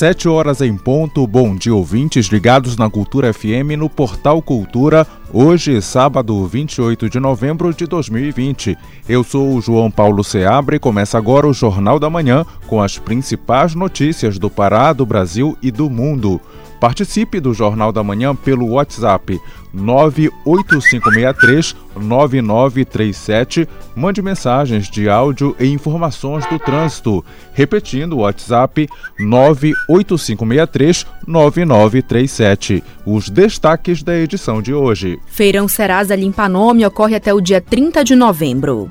Sete horas em ponto. Bom dia, ouvintes ligados na Cultura FM no Portal Cultura. Hoje, sábado 28 de novembro de 2020. Eu sou o João Paulo Seabra e começa agora o Jornal da Manhã com as principais notícias do Pará, do Brasil e do mundo. Participe do Jornal da Manhã pelo WhatsApp 98563-9937. Mande mensagens de áudio e informações do trânsito. Repetindo o WhatsApp 98563-9937. Os destaques da edição de hoje. Feirão Serasa Limpa Nome ocorre até o dia 30 de novembro.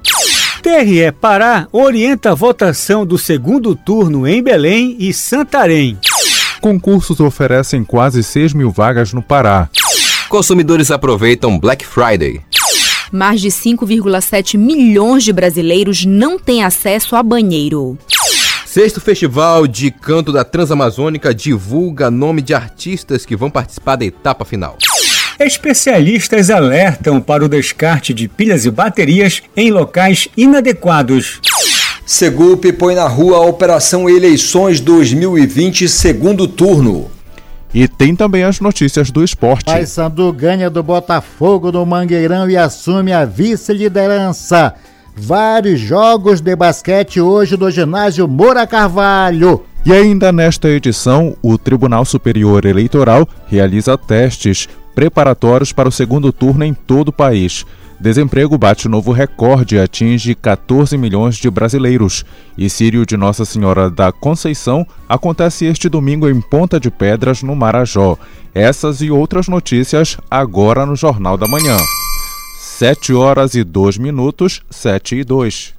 TRE Pará orienta a votação do segundo turno em Belém e Santarém. Concursos oferecem quase 6 mil vagas no Pará. Consumidores aproveitam Black Friday. Mais de 5,7 milhões de brasileiros não têm acesso a banheiro. Sexto Festival de Canto da Transamazônica divulga nome de artistas que vão participar da etapa final. Especialistas alertam para o descarte de pilhas e baterias em locais inadequados. Segup põe na rua a Operação Eleições 2020 segundo turno. E tem também as notícias do esporte. Paysandu ganha do Botafogo no Mangueirão e assume a vice-liderança. Vários jogos de basquete hoje do ginásio Moura Carvalho. E ainda nesta edição, o Tribunal Superior Eleitoral realiza testes preparatórios para o segundo turno em todo o país. Desemprego bate novo recorde e atinge 14 milhões de brasileiros. E Sírio de Nossa Senhora da Conceição acontece este domingo em Ponta de Pedras, no Marajó. Essas e outras notícias agora no Jornal da Manhã. 7 horas e 2 minutos, 7 e 2.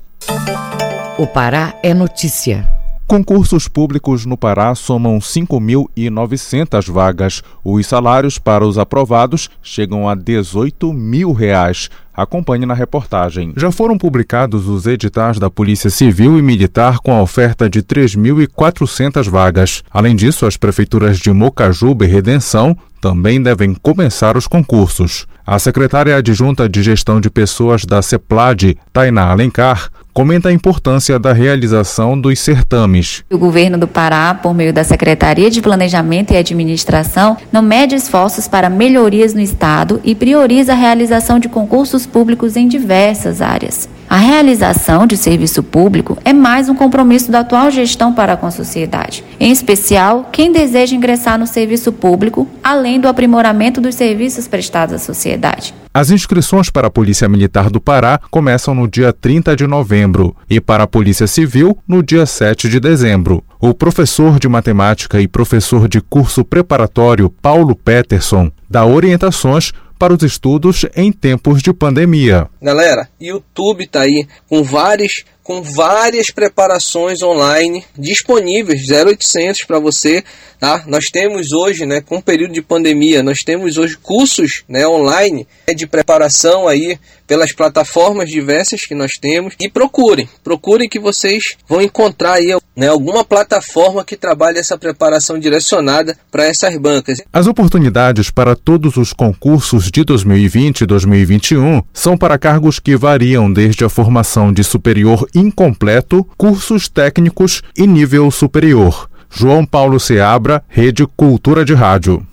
O Pará é notícia. Concursos públicos no Pará somam 5.900 vagas. Os salários para os aprovados chegam a 18 mil reais. Acompanhe na reportagem. Já foram publicados os editais da Polícia Civil e Militar com a oferta de 3.400 vagas. Além disso, as prefeituras de Mocajuba e Redenção também devem começar os concursos. A secretária adjunta de Gestão de Pessoas da CEPLAD, Tainá Alencar, comenta a importância da realização dos certames. O governo do Pará, por meio da Secretaria de Planejamento e Administração, não mede esforços para melhorias no Estado e prioriza a realização de concursos públicos em diversas áreas. A realização de serviço público é mais um compromisso da atual gestão para com a sociedade, em especial quem deseja ingressar no serviço público, além do aprimoramento dos serviços prestados à sociedade. As inscrições para a Polícia Militar do Pará começam no dia 30 de novembro e para a Polícia Civil no dia 7 de dezembro. O professor de matemática e professor de curso preparatório Paulo Peterson dá orientações para os estudos em tempos de pandemia. Galera, YouTube tá aí com vários com várias preparações online disponíveis 0800 para você, tá? Nós temos hoje, né, com o período de pandemia, nós temos hoje cursos, né, online de preparação aí pelas plataformas diversas que nós temos e procurem, procurem que vocês vão encontrar aí, né, alguma plataforma que trabalhe essa preparação direcionada para essas bancas. As oportunidades para todos os concursos de 2020 e 2021 são para cargos que variam desde a formação de superior incompleto, cursos técnicos e nível superior. João Paulo Seabra, Rede Cultura de Rádio.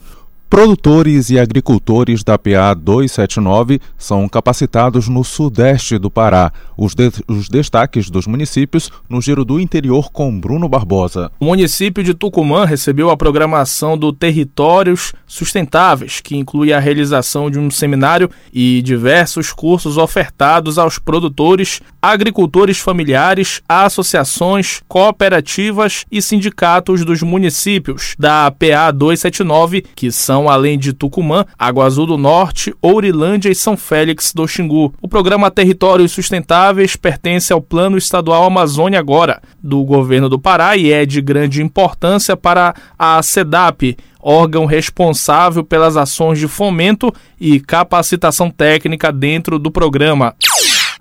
Produtores e agricultores da PA 279 são capacitados no sudeste do Pará. Os, de os, destaques dos municípios no Giro do Interior com Bruno Barbosa. O município de Tucumã recebeu a programação do Territórios Sustentáveis, que inclui a realização de um seminário e diversos cursos ofertados aos produtores, agricultores familiares, associações, cooperativas e sindicatos dos municípios da PA 279, que são além de Tucumã, Água Azul do Norte, Ourilândia e São Félix do Xingu. O programa Territórios Sustentáveis pertence ao Plano Estadual Amazônia Agora, do governo do Pará e é de grande importância para a SEDAP, órgão responsável pelas ações de fomento e capacitação técnica dentro do programa.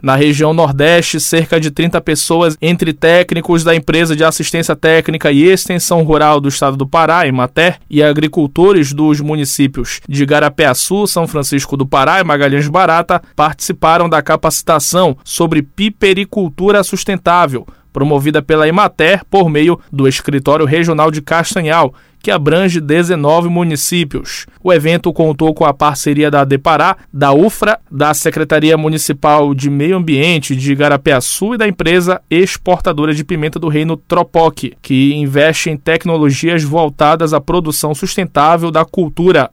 Na região Nordeste, cerca de 30 pessoas, entre técnicos da empresa de assistência técnica e extensão rural do estado do Pará, Emater, e agricultores dos municípios de Garapeaçu, São Francisco do Pará e Magalhães Barata participaram da capacitação sobre pipericultura sustentável promovida pela Emater por meio do Escritório Regional de Castanhal, que abrange 19 municípios. O evento contou com a parceria da Depará, da UFRA, da Secretaria Municipal de Meio Ambiente de Igarapeaçu e da empresa exportadora de pimenta do Reino Tropoc, que investe em tecnologias voltadas à produção sustentável da cultura.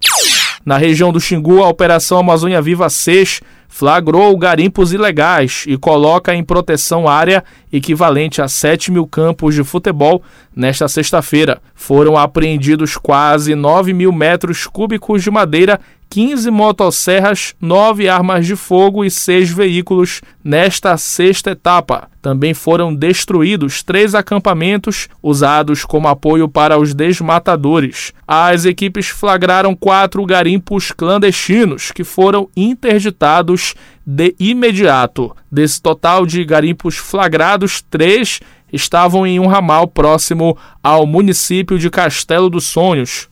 Na região do Xingu, a Operação Amazônia Viva 6 flagrou garimpos ilegais e coloca em proteção área equivalente a 7 mil campos de futebol nesta sexta-feira. Foram apreendidos quase 9 mil metros cúbicos de madeira 15 motosserras, 9 armas de fogo e 6 veículos nesta sexta etapa. Também foram destruídos três acampamentos usados como apoio para os desmatadores. As equipes flagraram quatro garimpos clandestinos que foram interditados de imediato. Desse total de garimpos flagrados, três estavam em um ramal próximo ao município de Castelo dos Sonhos.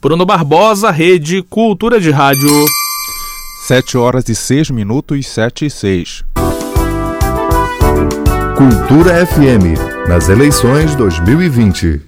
Bruno Barbosa, Rede Cultura de Rádio. 7 horas e 6 minutos, 7 e 6. Cultura FM, nas eleições 2020.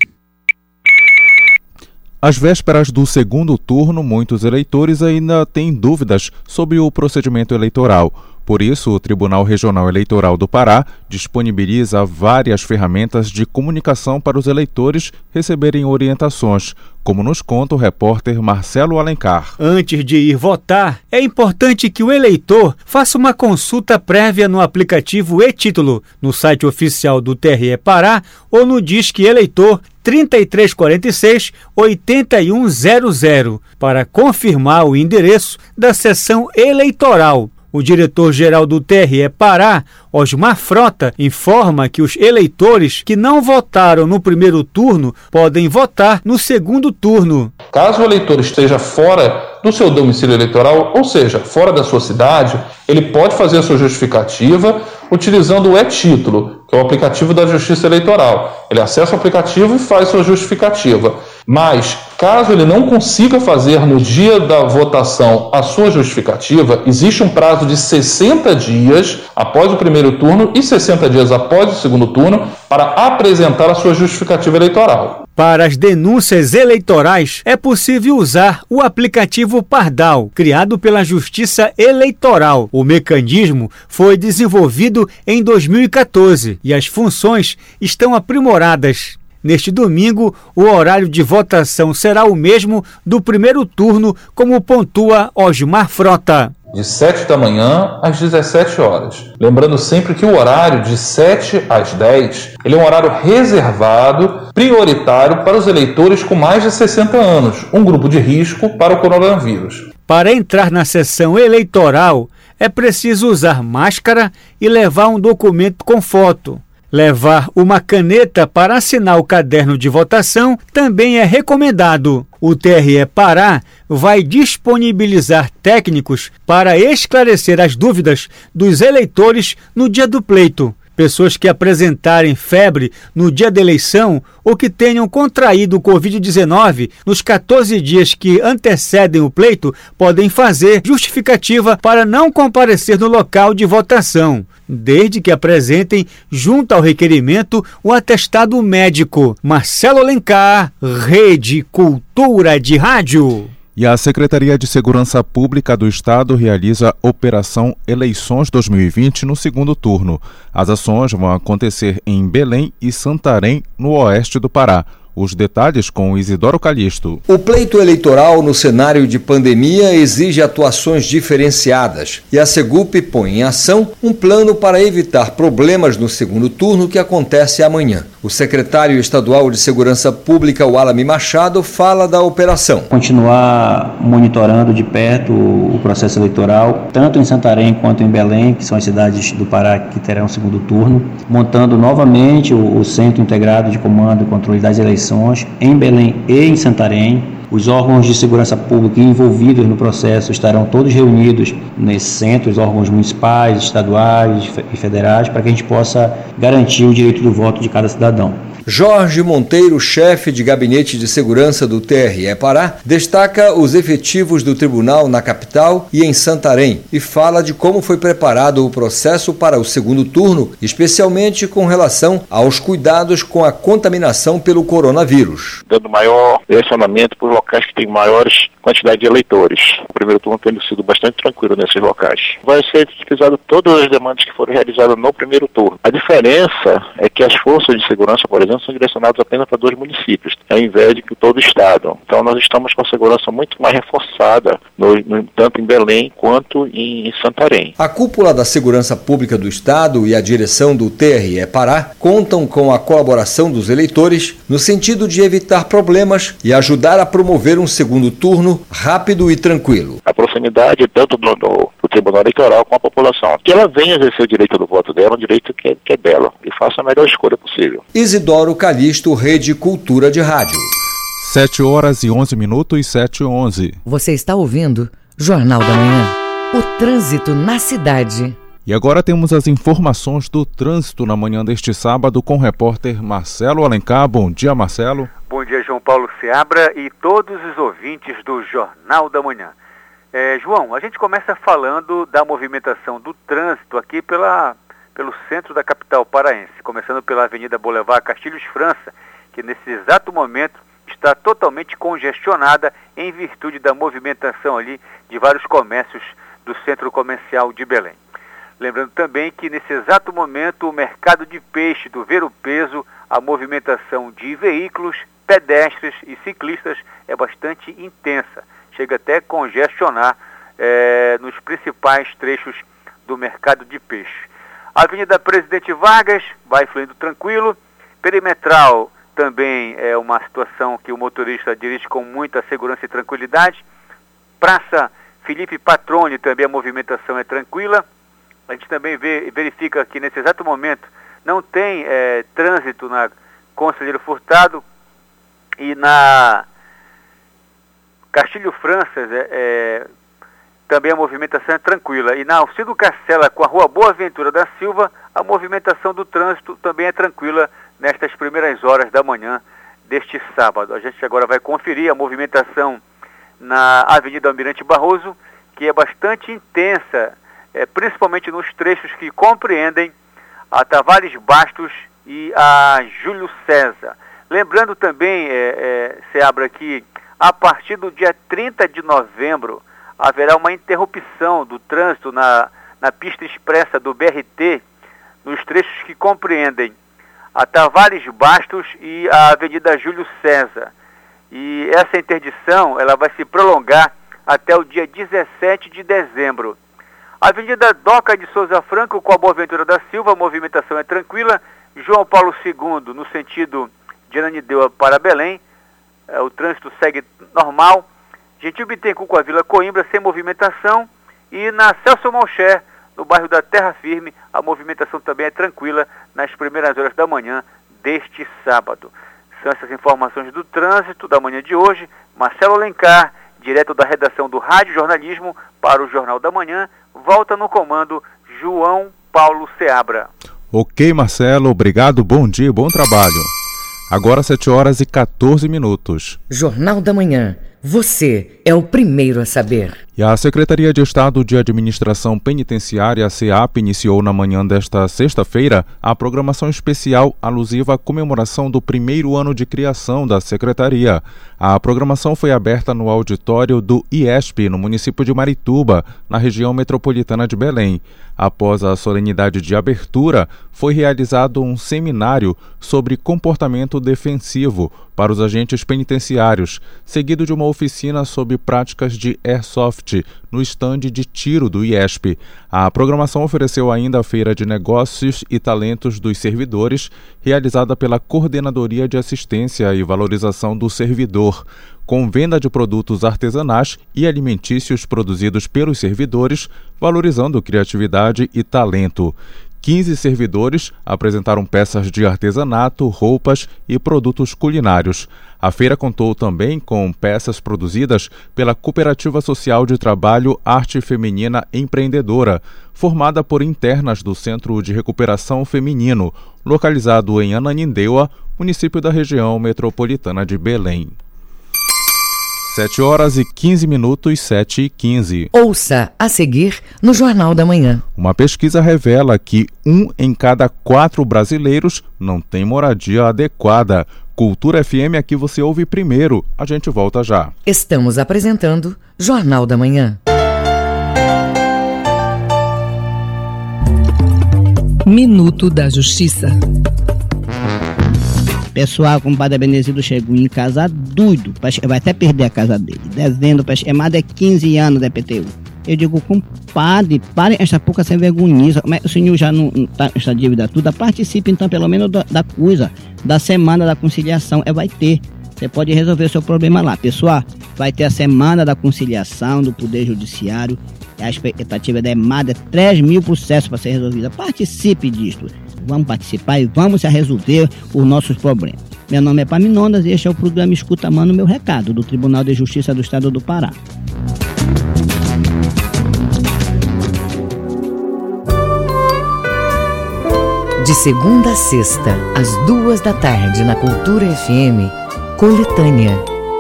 Às vésperas do segundo turno, muitos eleitores ainda têm dúvidas sobre o procedimento eleitoral. Por isso, o Tribunal Regional Eleitoral do Pará disponibiliza várias ferramentas de comunicação para os eleitores receberem orientações, como nos conta o repórter Marcelo Alencar. Antes de ir votar, é importante que o eleitor faça uma consulta prévia no aplicativo e-Título, no site oficial do TRE Pará ou no Disque Eleitor 3346 8100 para confirmar o endereço da sessão eleitoral. O diretor-geral do TRE Pará, Osmar Frota, informa que os eleitores que não votaram no primeiro turno podem votar no segundo turno. Caso o eleitor esteja fora do seu domicílio eleitoral, ou seja, fora da sua cidade, ele pode fazer a sua justificativa utilizando o e-título, que é o aplicativo da Justiça Eleitoral. Ele acessa o aplicativo e faz sua justificativa. Mas, caso ele não consiga fazer no dia da votação a sua justificativa, existe um prazo de 60 dias após o primeiro turno e 60 dias após o segundo turno para apresentar a sua justificativa eleitoral. Para as denúncias eleitorais, é possível usar o aplicativo Pardal, criado pela Justiça Eleitoral. O mecanismo foi desenvolvido em 2014 e as funções estão aprimoradas. Neste domingo, o horário de votação será o mesmo do primeiro turno, como pontua Osmar Frota de 7 da manhã às 17 horas. Lembrando sempre que o horário de 7 às 10 ele é um horário reservado, prioritário para os eleitores com mais de 60 anos, um grupo de risco para o coronavírus. Para entrar na sessão eleitoral, é preciso usar máscara e levar um documento com foto. Levar uma caneta para assinar o caderno de votação também é recomendado. O TRE Pará vai disponibilizar técnicos para esclarecer as dúvidas dos eleitores no dia do pleito. Pessoas que apresentarem febre no dia da eleição ou que tenham contraído o Covid-19 nos 14 dias que antecedem o pleito podem fazer justificativa para não comparecer no local de votação desde que apresentem, junto ao requerimento, o atestado médico. Marcelo Alencar, Rede Cultura de Rádio. E a Secretaria de Segurança Pública do Estado realiza Operação Eleições 2020 no segundo turno. As ações vão acontecer em Belém e Santarém, no oeste do Pará. Os detalhes com Isidoro Calixto. O pleito eleitoral no cenário de pandemia exige atuações diferenciadas e a Segup põe em ação um plano para evitar problemas no segundo turno que acontece amanhã. O secretário estadual de Segurança Pública, Walami Machado, fala da operação. Continuar monitorando de perto o processo eleitoral, tanto em Santarém quanto em Belém, que são as cidades do Pará que terão segundo turno, montando novamente o, Centro Integrado de Comando e Controle das Eleições em Belém e em Santarém, Os órgãos de segurança pública envolvidos no processo estarão todos reunidos nesses centros, órgãos municipais, estaduais e federais, para que a gente possa garantir o direito do voto de cada cidadão. Jorge Monteiro, chefe de gabinete de segurança do TRE Pará, destaca os efetivos do tribunal na capital e em Santarém e fala de como foi preparado o processo para o segundo turno, especialmente com relação aos cuidados com a contaminação pelo coronavírus. Dando maior direcionamento para os locais que têm maiores quantidade de eleitores. O primeiro turno tendo sido bastante tranquilo nesses locais. Vai ser utilizado todas as demandas que foram realizadas no primeiro turno. A diferença é que as forças de segurança, por exemplo, são direcionadas apenas para dois municípios, ao invés de todo o estado. Então nós estamos com a segurança muito mais reforçada, no, no, tanto em Belém quanto em Santarém. A cúpula da segurança pública do estado e a direção do TRE Pará contam com a colaboração dos eleitores no sentido de evitar problemas e ajudar a promover um segundo turno rápido e tranquilo. A proximidade tanto do, do, Tribunal Eleitoral com a população. Que ela venha exercer o direito do voto dela, um direito que é, que é dela, e faça a melhor escolha possível. Isidoro Calixto, Rede Cultura de Rádio. 7 horas e 11 minutos, 7 e 11. Você está ouvindo Jornal da Manhã. O trânsito na cidade. E agora temos as informações do trânsito na manhã deste sábado com o repórter Marcelo Alencar. Bom dia, Marcelo. Bom dia, João Paulo Seabra e todos os ouvintes do Jornal da Manhã. É, João, a gente começa falando da movimentação do trânsito aqui pela, pelo centro da capital paraense, começando pela Avenida Boulevard Castilhos França, que nesse exato momento está totalmente congestionada em virtude da movimentação ali de vários comércios do centro comercial de Belém. Lembrando também que nesse exato momento o mercado de peixe do Ver o Peso, a movimentação de veículos, pedestres e ciclistas é bastante intensa. Chega até a congestionar é, nos principais trechos do mercado de peixe. Avenida Presidente Vargas vai fluindo tranquilo. Perimetral também é uma situação que o motorista dirige com muita segurança e tranquilidade. Praça Felipe Patrone também a movimentação é tranquila. A gente também vê, verifica que nesse exato momento não tem é, trânsito na Conselheiro Furtado e na Castilho Franças é, é, também a movimentação é tranquila. E na Alcido Castela com a Rua Boa Ventura da Silva, a movimentação do trânsito também é tranquila nestas primeiras horas da manhã deste sábado. A gente agora vai conferir a movimentação na Avenida Almirante Barroso, que é bastante intensa é, principalmente nos trechos que compreendem a Tavares Bastos e a Júlio César. Lembrando também, é, é, se abre aqui, a partir do dia 30 de novembro haverá uma interrupção do trânsito na, na pista expressa do BRT nos trechos que compreendem a Tavares Bastos e a Avenida Júlio César. E essa interdição ela vai se prolongar até o dia 17 de dezembro. Avenida Doca de Souza Franco com a Boaventura da Silva, a movimentação é tranquila. João Paulo II, no sentido de Ananindeua para Belém, o trânsito segue normal. Gentil Bittencourt com a Vila Coimbra, sem movimentação. E na Celso Malcher, no bairro da Terra Firme, a movimentação também é tranquila nas primeiras horas da manhã deste sábado. São essas informações do trânsito da manhã de hoje. Marcelo Alencar, direto da redação do Rádio Jornalismo para o Jornal da Manhã, volta no comando João Paulo Seabra. Ok, Marcelo, obrigado, bom dia, bom trabalho. Agora 7 horas e 14 minutos. Jornal da Manhã. Você é o primeiro a saber. E a Secretaria de Estado de Administração Penitenciária, a SEAP, iniciou na manhã desta sexta-feira a programação especial alusiva à comemoração do primeiro ano de criação da Secretaria. A programação foi aberta no auditório do IESP, no município de Marituba, na região metropolitana de Belém. Após a solenidade de abertura, foi realizado um seminário sobre comportamento defensivo para os agentes penitenciários, seguido de uma oficina sobre práticas de airsoft no estande de tiro do IESP. A programação ofereceu ainda a Feira de Negócios e Talentos dos Servidores, realizada pela Coordenadoria de Assistência e Valorização do Servidor, com venda de produtos artesanais e alimentícios produzidos pelos servidores, valorizando criatividade e talento. 15 servidores apresentaram peças de artesanato, roupas e produtos culinários. A feira contou também com peças produzidas pela Cooperativa Social de Trabalho Arte Feminina Empreendedora, formada por internas do Centro de Recuperação Feminino, localizado em Ananindeua, município da região metropolitana de Belém. 7 horas e 15 minutos, 7 e 15. Ouça a seguir no Jornal da Manhã. Uma pesquisa revela que um em cada quatro brasileiros não tem moradia adequada. Cultura FM aqui você ouve primeiro. A gente volta já. Estamos apresentando Jornal da Manhã. Minuto da Justiça. Pessoal, como o padre Benedito chegou em casa doido, vai até perder a casa dele. Dezembro, é mais de 15 anos da PTU. Eu digo, compadre, pare esta pouca sem vergonha. Mas o senhor já não está esta dívida toda? Participe então pelo menos da, da coisa, da semana da conciliação. É, vai ter. Você pode resolver o seu problema lá. Pessoal, vai ter a semana da conciliação do Poder Judiciário. A expectativa é mais de 3 mil processos para ser resolvida. Participe disto vamos participar e vamos resolver os nossos problemas. Meu nome é Paminondas e este é o programa Escuta Mano Meu Recado, do Tribunal de Justiça do Estado do Pará. De segunda a sexta, às duas da tarde, na Cultura FM, Coletânea.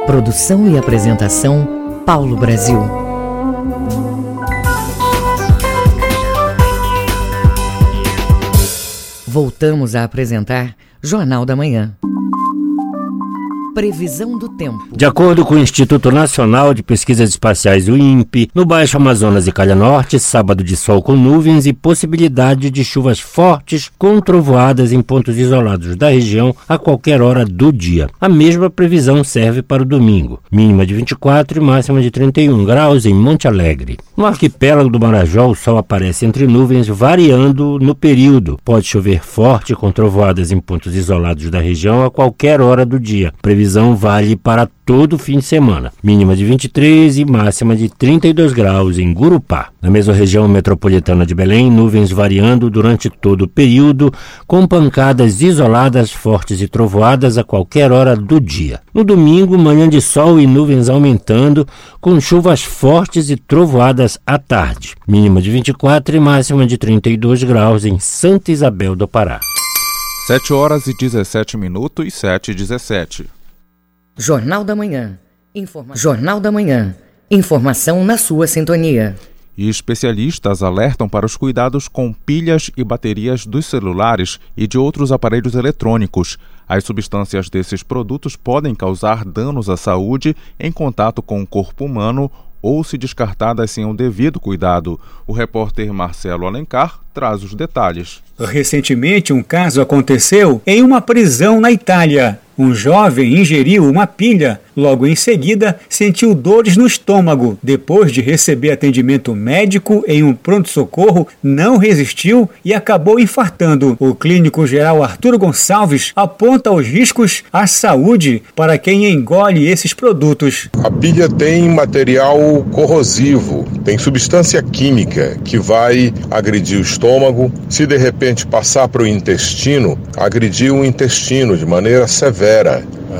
Produção e apresentação, Paulo Brasil. Voltamos a apresentar Jornal da Manhã. Previsão do tempo. De acordo com o Instituto Nacional de Pesquisas Espaciais, o INPE, no Baixo Amazonas e Calha Norte, sábado de sol com nuvens e possibilidade de chuvas fortes com trovoadas em pontos isolados da região a qualquer hora do dia. A mesma previsão serve para o domingo, mínima de 24 e máxima de 31 graus em Monte Alegre. No arquipélago do Marajó, o sol aparece entre nuvens, variando no período. Pode chover forte com trovoadas em pontos isolados da região a qualquer hora do dia previsão vale para todo fim de semana. Mínima de 23 e máxima de 32 graus em Gurupá. Na mesma região metropolitana de Belém, nuvens variando durante todo o período, com pancadas isoladas fortes e trovoadas a qualquer hora do dia. No domingo, manhã de sol e nuvens aumentando, com chuvas fortes e trovoadas à tarde. Mínima de 24 e máxima de 32 graus em Santa Isabel do Pará. 7 horas e 17 minutos e 7 e 17. Jornal da Manhã. Informa... Jornal da Manhã. Informação na sua sintonia. E especialistas alertam para os cuidados com pilhas e baterias dos celulares e de outros aparelhos eletrônicos. As substâncias desses produtos podem causar danos à saúde em contato com o corpo humano ou se descartadas sem o devido cuidado. O repórter Marcelo Alencar traz os detalhes. Recentemente, um caso aconteceu em uma prisão na Itália. Um jovem ingeriu uma pilha. Logo em seguida, sentiu dores no estômago. Depois de receber atendimento médico em um pronto-socorro, não resistiu e acabou infartando. O clínico geral Arturo Gonçalves aponta os riscos à saúde para quem engole esses produtos. A pilha tem material corrosivo, tem substância química que vai agredir o estômago. Se de repente passar para o intestino, agredir o intestino de maneira severa.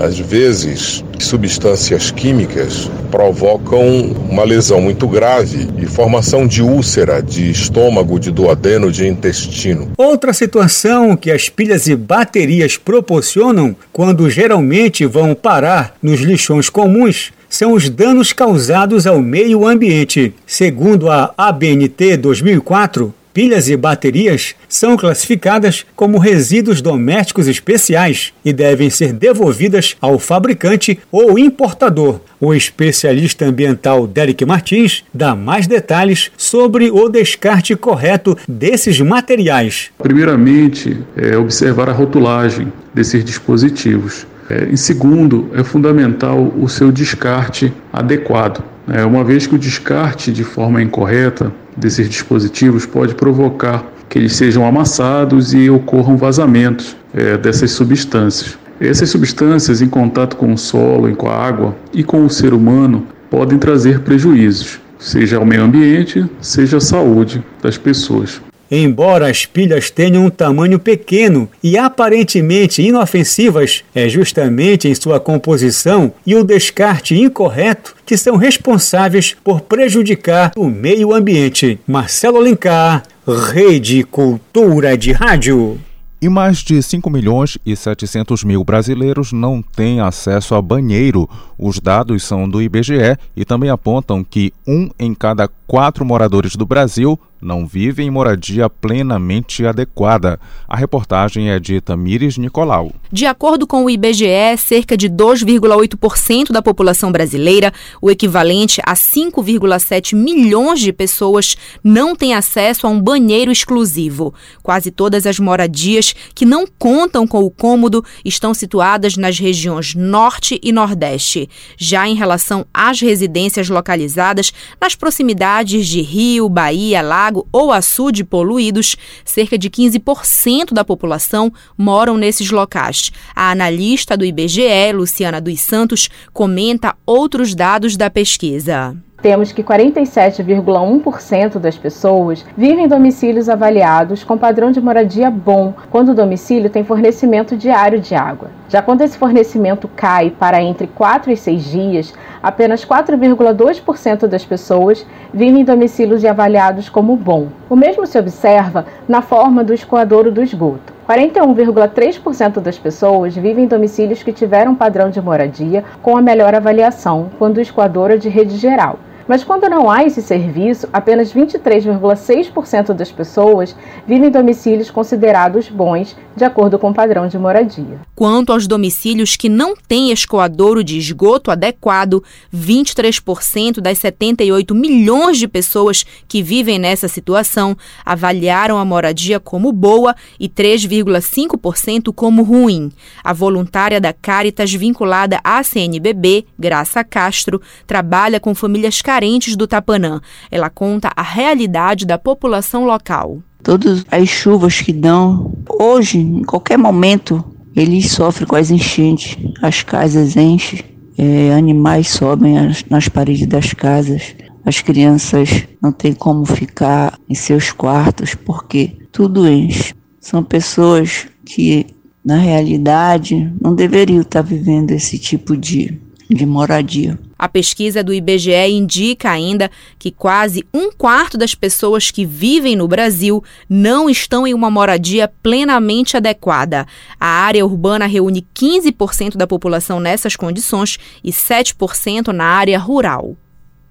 Às vezes, substâncias químicas provocam uma lesão muito grave e formação de úlcera de estômago, de duodeno, de intestino. Outra situação que as pilhas e baterias proporcionam quando geralmente vão parar nos lixões comuns são os danos causados ao meio ambiente. Segundo a ABNT 2004, Pilhas e baterias são classificadas como resíduos domésticos especiais e devem ser devolvidas ao fabricante ou importador. O especialista ambiental Derek Martins dá mais detalhes sobre o descarte correto desses materiais. Primeiramente, é observar a rotulagem desses dispositivos. É, em segundo, é fundamental o seu descarte adequado. É, uma vez que o descarte de forma incorreta desses dispositivos pode provocar que eles sejam amassados e ocorram vazamentos é, dessas substâncias. Essas substâncias, em contato com o solo, com a água e com o ser humano, podem trazer prejuízos, seja ao meio ambiente, seja à saúde das pessoas. Embora as pilhas tenham um tamanho pequeno e aparentemente inofensivas, é justamente em sua composição e o descarte incorreto que são responsáveis por prejudicar o meio ambiente. Marcelo Alencar, Rede Cultura de Rádio. E mais de 5 milhões e 700 mil brasileiros não têm acesso a banheiro. Os dados são do IBGE e também apontam que um em cada quatro moradores do Brasil não vivem em moradia plenamente adequada. A reportagem é de Tamires Nicolau. De acordo com o IBGE, cerca de 2,8% da população brasileira, o equivalente a 5,7 milhões de pessoas, não tem acesso a um banheiro exclusivo. Quase todas as moradias que não contam com o cômodo estão situadas nas regiões Norte e Nordeste. Já em relação às residências localizadas nas proximidades de Rio, Bahia, Lago, lago ou açude poluídos, cerca de 15% da população moram nesses locais. A analista do IBGE, Luciana dos Santos, comenta outros dados da pesquisa temos que 47,1% das pessoas vivem em domicílios avaliados com padrão de moradia bom, quando o domicílio tem fornecimento diário de água. Já quando esse fornecimento cai para entre 4 e 6 dias, apenas 4,2% das pessoas vivem em domicílios avaliados como bom. O mesmo se observa na forma do escoadouro do esgoto. 41,3% das pessoas vivem em domicílios que tiveram padrão de moradia com a melhor avaliação, quando o escoador é de rede geral. Mas quando não há esse serviço, apenas 23,6% das pessoas vivem em domicílios considerados bons, de acordo com o padrão de moradia. Quanto aos domicílios que não têm escoadouro de esgoto adequado, 23% das 78 milhões de pessoas que vivem nessa situação avaliaram a moradia como boa e 3,5% como ruim. A voluntária da Caritas vinculada à CNBB, Graça Castro, trabalha com famílias carentes carentes do Tapanã. Ela conta a realidade da população local. Todas as chuvas que dão, hoje, em qualquer momento, eles sofrem com as enchentes, as casas enchem, é, animais sobem as, nas paredes das casas, as crianças não têm como ficar em seus quartos porque tudo enche. São pessoas que, na realidade, não deveriam estar vivendo esse tipo de, de moradia. A pesquisa do IBGE indica ainda que quase um quarto das pessoas que vivem no Brasil não estão em uma moradia plenamente adequada. A área urbana reúne 15% da população nessas condições e 7% na área rural.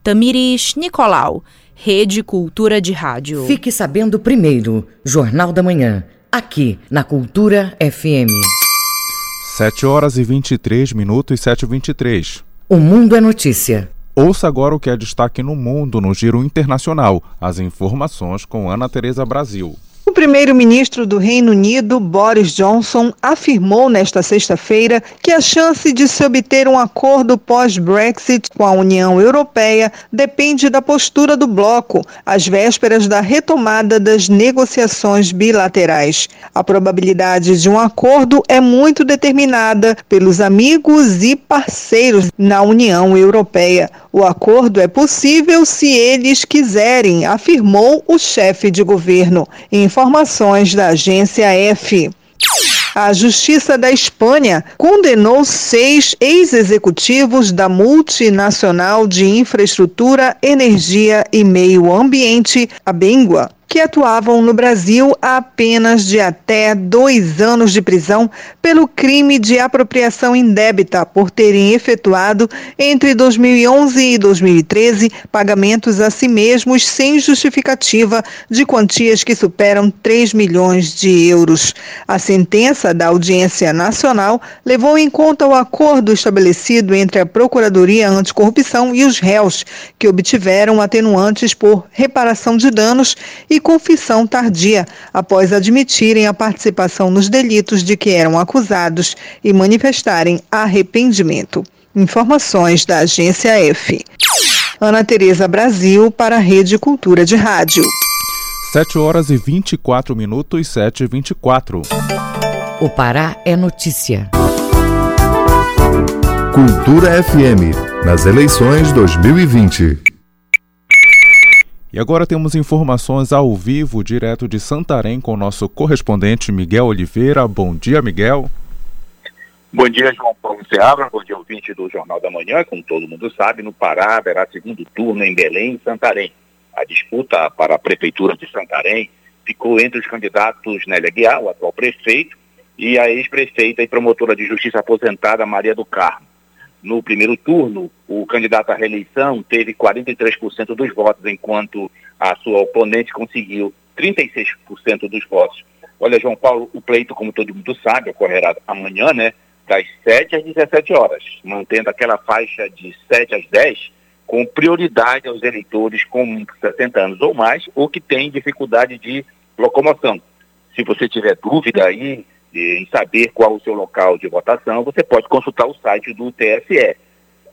Tamires Nicolau, Rede Cultura de Rádio. Fique sabendo primeiro, Jornal da Manhã, aqui na Cultura FM. 7 horas e 23 minutos e 7 e 23. O Mundo é Notícia. Ouça agora o que é destaque no mundo no Giro Internacional. As informações com Ana Tereza Brasil. O primeiro-ministro do Reino Unido, Boris Johnson, afirmou nesta sexta-feira que a chance de se obter um acordo pós-Brexit com a União Europeia depende da postura do bloco, às vésperas da retomada das negociações bilaterais. A probabilidade de um acordo é muito determinada pelos amigos e parceiros na União Europeia. O acordo é possível se eles quiserem, afirmou o chefe de governo. Informações da agência F. A Justiça da Espanha condenou seis ex-executivos da multinacional de infraestrutura, energia e meio ambiente, a Bengua, que atuavam no Brasil a penas de até dois anos de prisão pelo crime de apropriação indébita por terem efetuado entre 2011 e 2013 pagamentos a si mesmos sem justificativa de quantias que superam 3 milhões de euros. A sentença da Audiência Nacional levou em conta o acordo estabelecido entre a Procuradoria Anticorrupção e os réus, que obtiveram atenuantes por reparação de danos e confissão tardia, após admitirem a participação nos delitos de que eram acusados e manifestarem arrependimento. Informações da agência F. Ana Tereza Brasil para a Rede Cultura de Rádio. 7 horas e 24 minutos, 7 e 24. O Pará é notícia. Cultura FM, nas eleições 2020. E agora temos informações ao vivo, direto de Santarém, com nosso correspondente Miguel Oliveira. Bom dia, Miguel. Bom dia, João Paulo Seabra. Bom dia, ouvinte do Jornal da Manhã. Como todo mundo sabe, no Pará haverá segundo turno em Belém e Santarém. A disputa para a Prefeitura de Santarém ficou entre os candidatos Nélia Guiar, o atual prefeito, e a ex-prefeita e promotora de justiça aposentada Maria do Carmo. No primeiro turno, o candidato à reeleição teve 43% dos votos, enquanto a sua oponente conseguiu 36% dos votos. Olha, João Paulo, o pleito, como todo mundo sabe, ocorrerá amanhã, né? Das 7 às 17 horas, mantendo aquela faixa de 7 às 10, com prioridade aos eleitores com 60 anos ou mais, ou que têm dificuldade de locomoção. Se você tiver dúvida aí em saber qual o seu local de votação, você pode consultar o site do TSE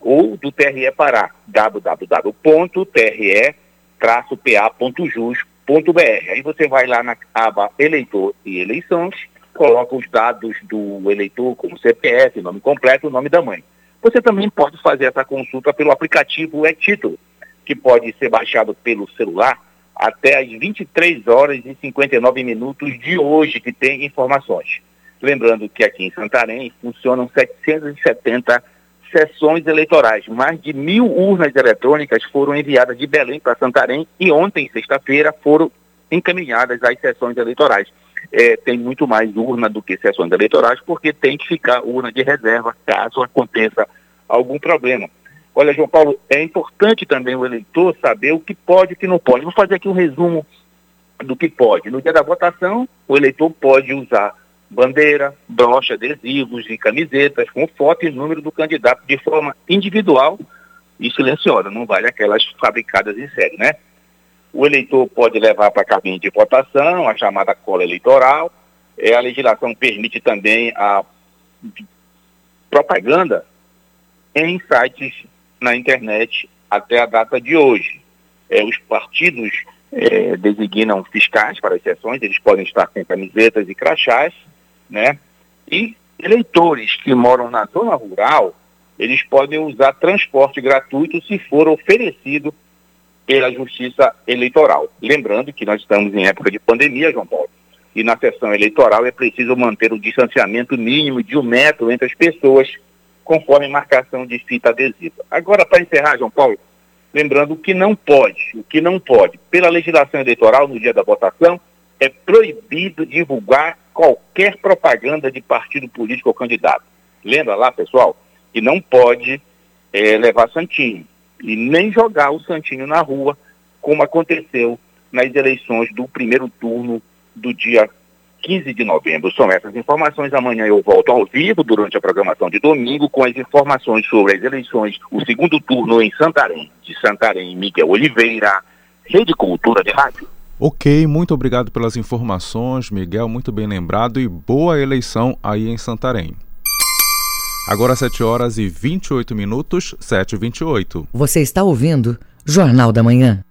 ou do TRE Pará, www.tre-pa.jus.br. Aí você vai lá na aba Eleitor e Eleições, coloca os dados do eleitor, como CPF, nome completo, nome da mãe. Você também pode fazer essa consulta pelo aplicativo E-Título, que pode ser baixado pelo celular até às 23 horas e 59 minutos de hoje, que tem informações. Lembrando que aqui em Santarém funcionam 770 sessões eleitorais. Mais de mil urnas eletrônicas foram enviadas de Belém para Santarém e ontem, sexta-feira, foram encaminhadas às sessões eleitorais. É, tem muito mais urna do que sessões eleitorais, porque tem que ficar urna de reserva caso aconteça algum problema. Olha, João Paulo, é importante também o eleitor saber o que pode e o que não pode. Vou fazer aqui um resumo do que pode. No dia da votação, o eleitor pode usar bandeira, brocha, adesivos e camisetas com foto e número do candidato de forma individual e silenciosa, não vale aquelas fabricadas em série, né? O eleitor pode levar para a cabine de votação a chamada cola eleitoral. É, a legislação permite também a propaganda em sites na internet até a data de hoje. É, os partidos é, designam fiscais para as sessões, eles podem estar com camisetas e crachás, né? E eleitores que moram na zona rural, eles podem usar transporte gratuito se for oferecido pela Justiça Eleitoral. Lembrando que nós estamos em época de pandemia, João Paulo, e na sessão eleitoral é preciso manter o distanciamento mínimo de um metro entre as pessoas conforme marcação de fita adesiva. Agora, para encerrar, João Paulo, lembrando o que não pode, o que não pode, pela legislação eleitoral no dia da votação, é proibido divulgar qualquer propaganda de partido político ou candidato. Lembra lá, pessoal, que não pode é, levar santinho e nem jogar o santinho na rua, como aconteceu nas eleições do primeiro turno do dia 15 de novembro. São essas informações. Amanhã eu volto ao vivo durante a programação de domingo com as informações sobre as eleições, o segundo turno em Santarém. De Santarém, Miguel Oliveira, Rede Cultura de Rádio. Ok, muito obrigado pelas informações, Miguel, muito bem lembrado e boa eleição aí em Santarém. Agora 7 horas e 28 minutos, 7 e 28. Você está ouvindo Jornal da Manhã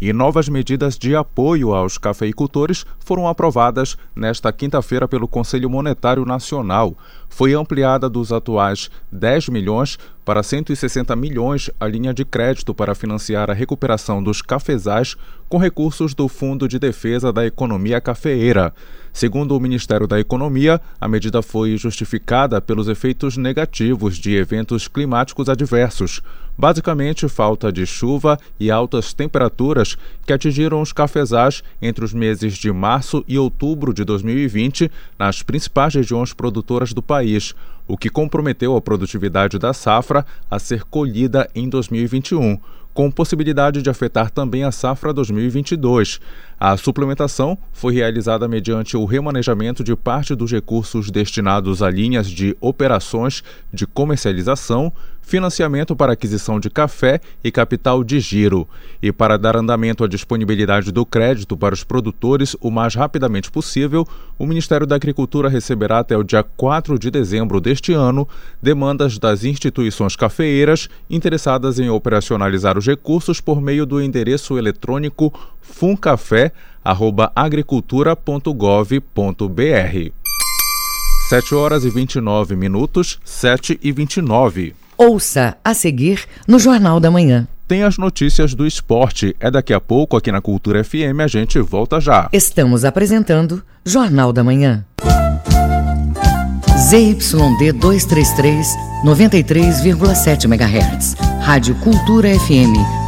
e novas medidas de apoio aos cafeicultores foram aprovadas nesta quinta-feira pelo Conselho Monetário Nacional. Foi ampliada dos atuais 10 milhões para 160 milhões a linha de crédito para financiar a recuperação dos cafezais com recursos do Fundo de Defesa da Economia Cafeeira. Segundo o Ministério da Economia, a medida foi justificada pelos efeitos negativos de eventos climáticos adversos, basicamente falta de chuva e altas temperaturas que atingiram os cafezais entre os meses de março e outubro de 2020 nas principais regiões produtoras do país o que comprometeu a produtividade da safra a ser colhida em 2021, com possibilidade de afetar também a safra 2022. A suplementação foi realizada mediante o remanejamento de parte dos recursos destinados a linhas de operações de comercialização, financiamento para aquisição de café e capital de giro. E para dar andamento à disponibilidade do crédito para os produtores o mais rapidamente possível, o Ministério da Agricultura receberá até o dia 4 de dezembro deste ano demandas das instituições cafeeiras interessadas em operacionalizar os recursos por meio do endereço eletrônico funcafé@agricultura.gov.br. 7 horas e 29 minutos, 7 e 29. Ouça a seguir no Jornal da Manhã. tem as notícias do esporte. É daqui a pouco aqui na Cultura FM, a gente volta já. Estamos apresentando Jornal da Manhã. ZYD 233, 93,7 MHz. Rádio Cultura FM,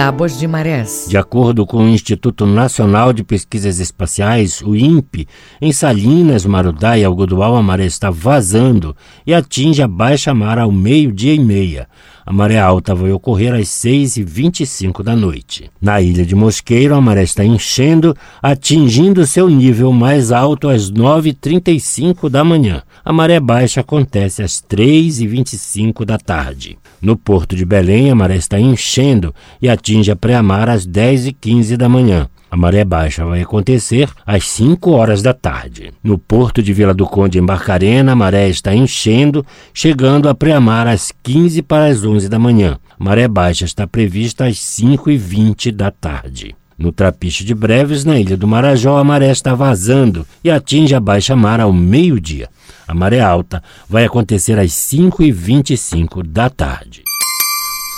Tábuas de marés. De acordo com o Instituto Nacional de Pesquisas Espaciais, o INPE, em Salinas, Marudá e Algodual, a maré está vazando e atinge a baixa mar ao meio-dia e meia. A maré alta vai ocorrer às 6h25 da noite. Na ilha de Mosqueiro, a maré está enchendo, atingindo seu nível mais alto às 9h35 da manhã. A maré baixa acontece às 3h25 da tarde. No porto de Belém, a maré está enchendo e atinge a pré-mar às 10h15 da manhã. A maré baixa vai acontecer às 5 horas da tarde. No porto de Vila do Conde, em Barcarena, a maré está enchendo, chegando a pré-mar às 15 para as 11 da manhã. A maré baixa está prevista às 5 e 20 da tarde. No Trapiche de Breves, na Ilha do Marajó, a maré está vazando e atinge a baixa mar ao meio-dia. A maré alta vai acontecer às 5 e 25 da tarde.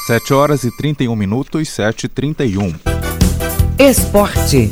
7 horas e 31 minutos, 7 e 31. Esporte.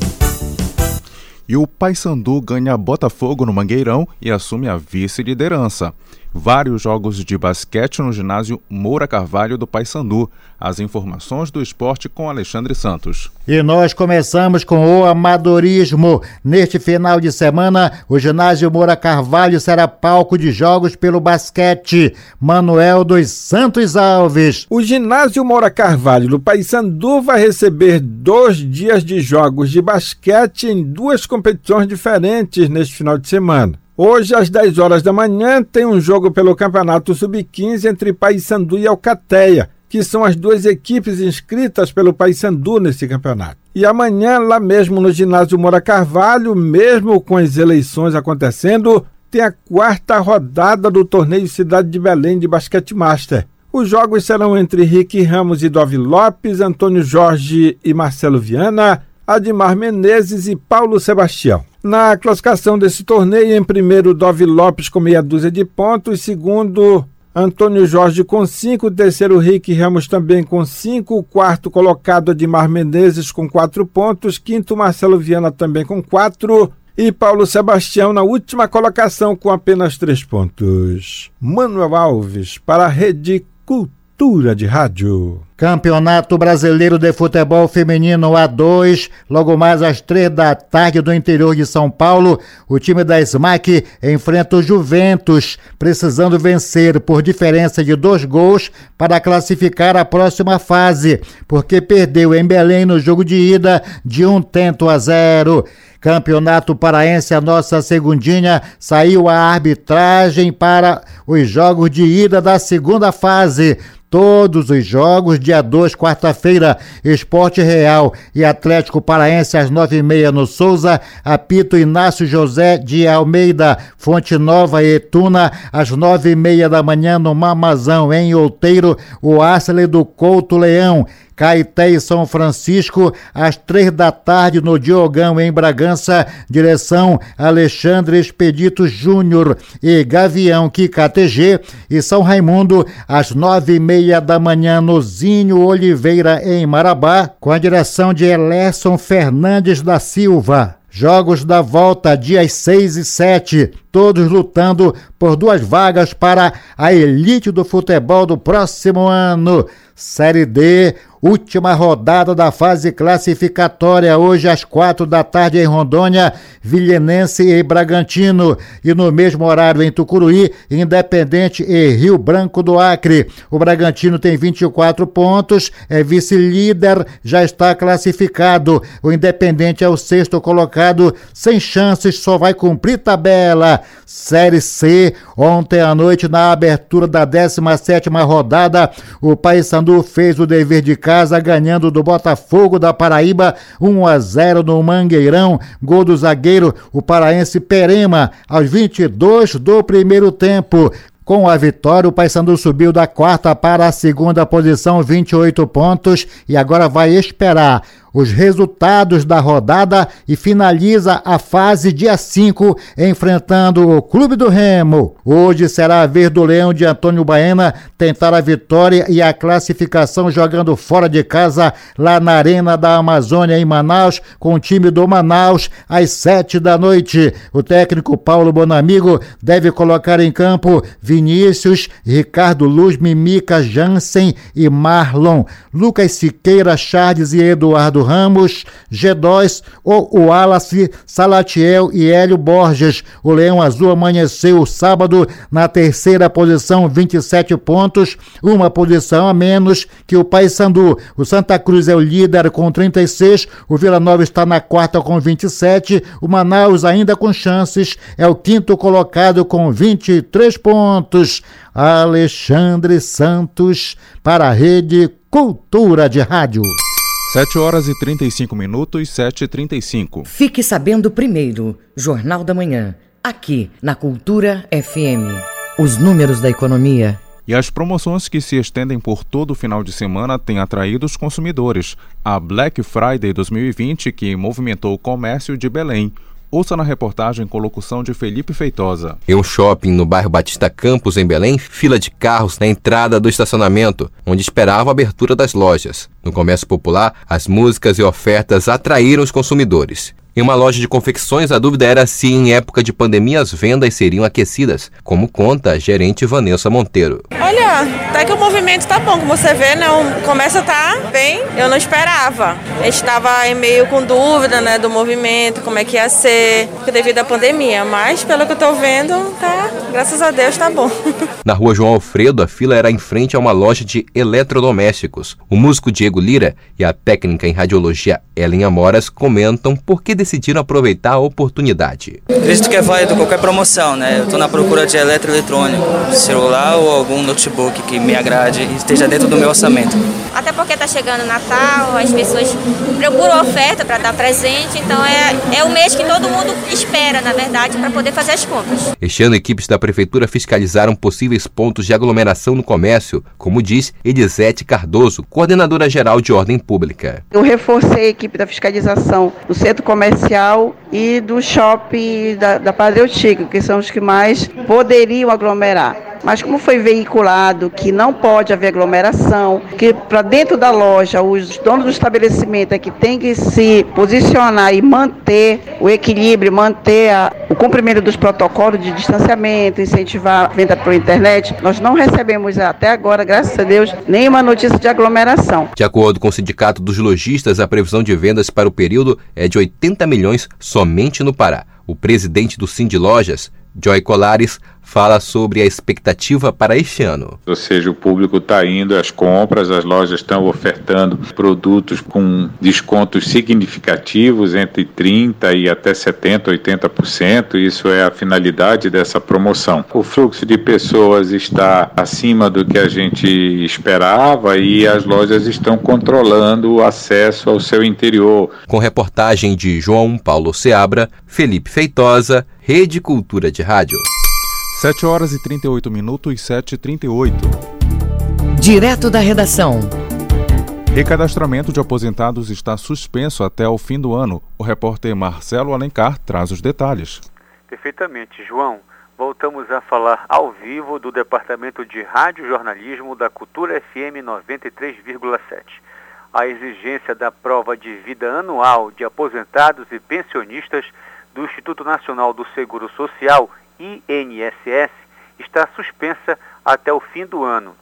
E o Paysandu ganha Botafogo no Mangueirão e assume a vice-liderança. Vários jogos de basquete no ginásio Moura Carvalho do Paysandu. As informações do esporte com Alexandre Santos. E nós começamos com o amadorismo. Neste final de semana, o ginásio Moura Carvalho será palco de jogos pelo basquete. Manuel dos Santos Alves. O ginásio Moura Carvalho do Paysandu vai receber dois dias de jogos de basquete em duas competições diferentes neste final de semana. Hoje, às 10 horas da manhã, tem um jogo pelo Campeonato Sub-15 entre Paysandu e Alcateia, que são as duas equipes inscritas pelo Paysandu nesse campeonato. E amanhã, lá mesmo no ginásio Moura Carvalho, mesmo com as eleições acontecendo, tem a quarta rodada do torneio Cidade de Belém de Basquete Master. Os jogos serão entre Rick Ramos e Dove Lopes, Antônio Jorge e Marcelo Viana, Admar Menezes e Paulo Sebastião. Na classificação desse torneio, em primeiro, Dove Lopes com meia dúzia de pontos, segundo, Antônio Jorge com cinco, terceiro, Rick Ramos também com cinco, quarto colocado, Admar Menezes com quatro pontos, quinto, Marcelo Viana também com quatro, e Paulo Sebastião na última colocação com apenas três pontos. Manuel Alves para a Rede Cultura de Rádio. Campeonato Brasileiro de Futebol Feminino A2, logo mais às três da tarde do interior de São Paulo, o time da SMAC enfrenta o Juventus, precisando vencer por diferença de dois gols para classificar a próxima fase, porque perdeu em Belém no jogo de ida de um tento a zero. Campeonato Paraense, a nossa segundinha, saiu a arbitragem para os jogos de ida da segunda fase. Todos os jogos, dia 2, quarta-feira, Esporte Real e Atlético Paraense às nove e meia no Souza, apito Inácio José de Almeida, Fonte Nova e Tuna, às nove e meia da manhã no Mamazão, em Outeiro, o Arcelor do Couto Leão. Caeté e São Francisco, às três da tarde no Diogão, em Bragança, direção Alexandre Expedito Júnior e Gavião KTG e São Raimundo, às nove e meia da manhã no Zinho Oliveira, em Marabá, com a direção de Elerson Fernandes da Silva. Jogos da volta, dias 6 e 7, todos lutando por duas vagas para a elite do futebol do próximo ano. Série D, última rodada da fase classificatória, hoje às quatro da tarde em Rondônia, Vilhenense e Bragantino. E no mesmo horário em Tucuruí, Independente e Rio Branco do Acre. O Bragantino tem 24 pontos, é vice-líder, já está classificado. O Independente é o sexto colocado, sem chances, só vai cumprir tabela. Série C, ontem à noite, na abertura da 17 rodada, o Paysandu fez o dever de casa ganhando do Botafogo da Paraíba 1 a 0 no Mangueirão. Gol do zagueiro, o paraense Perema, aos 22 do primeiro tempo. Com a vitória, o Paysandu subiu da quarta para a segunda posição, 28 pontos, e agora vai esperar os resultados da rodada e finaliza a fase dia 5 enfrentando o Clube do Remo. Hoje será a vez do Leão de Antônio Baena tentar a vitória e a classificação jogando fora de casa lá na Arena da Amazônia em Manaus com o time do Manaus às 7 da noite. O técnico Paulo Bonamigo deve colocar em campo Vinícius, Ricardo Luz, Mimica, Jansen e Marlon, Lucas Siqueira, Charles e Eduardo Ramos, G2, o Wallace, Salatiel e Hélio Borges. O Leão Azul amanheceu sábado na terceira posição, 27 pontos, uma posição a menos que o Paysandu. O Santa Cruz é o líder com 36, o Vila Nova está na quarta com 27, o Manaus ainda com chances é o quinto colocado com 23 pontos. Alexandre Santos para a Rede Cultura de Rádio. 7 horas e 35 minutos, 7 e 35. Fique sabendo primeiro, Jornal da Manhã, aqui na Cultura FM. Os números da economia. E as promoções que se estendem por todo o final de semana têm atraído os consumidores. A Black Friday 2020, que movimentou o comércio de Belém, Ouça na reportagem com locução de Felipe Feitosa. Em um shopping no bairro Batista Campos, em Belém, fila de carros na entrada do estacionamento, onde esperavam a abertura das lojas. No comércio popular, as músicas e ofertas atraíram os consumidores. Em uma loja de confecções, a dúvida era se em época de pandemia as vendas seriam aquecidas, como conta a gerente Vanessa Monteiro. Olha, até que o movimento está bom, como você vê, né? O comércio está bem, eu não esperava. A gente estava meio com dúvida, né, do movimento, como é que ia ser, devido à pandemia, mas pelo que eu estou vendo, tá, graças a Deus está bom. Na rua João Alfredo, a fila era em frente a uma loja de eletrodomésticos. O músico Diego Lira e a técnica em radiologia Ellen Amoras comentam por que decidiram aproveitar a oportunidade. Acredito que é válido qualquer promoção, né? Eu estou na procura de eletroeletrônico, celular ou algum notebook que me agrade e esteja dentro do meu orçamento. Até porque está chegando o Natal, as pessoas procuram oferta para dar presente, então é, é o mês que todo mundo espera, na verdade, para poder fazer as compras. Este ano, equipes da Prefeitura fiscalizaram possíveis pontos de aglomeração no comércio, como diz Elisete Cardoso, coordenadora geral de ordem pública. Eu reforcei a equipe da fiscalização do centro comercial e do shopping da, da Padre Otigo, que são os que mais poderiam aglomerar. Mas como foi veiculado que não pode haver aglomeração, que para dentro da loja os donos do estabelecimento é que tem que se posicionar e manter o equilíbrio, manter a, o cumprimento dos protocolos de distanciamento, incentivar a venda por internet, nós não recebemos até agora, graças a Deus, nenhuma notícia de aglomeração. De acordo com o Sindicato dos Lojistas, a previsão de vendas para o período é de 80 milhões somente no Pará. O presidente do Sind Lojas, Joy Colares, fala sobre a expectativa para este ano. Ou seja, o público está indo às compras, as lojas estão ofertando produtos com descontos significativos, entre 30% e até 70%, 80%. Isso é a finalidade dessa promoção. O fluxo de pessoas está acima do que a gente esperava e as lojas estão controlando o acesso ao seu interior. Com reportagem de João Paulo Seabra, Felipe Feitosa, Rede Cultura de Rádio. 7 horas e 38 minutos, 7 e 38. Direto da redação. Recadastramento de aposentados está suspenso até o fim do ano. O repórter Marcelo Alencar traz os detalhes. Perfeitamente, João. Voltamos a falar ao vivo do Departamento de Rádio Jornalismo da Cultura FM 93,7. A exigência da prova de vida anual de aposentados e pensionistas do Instituto Nacional do Seguro Social INSS está suspensa até o fim do ano.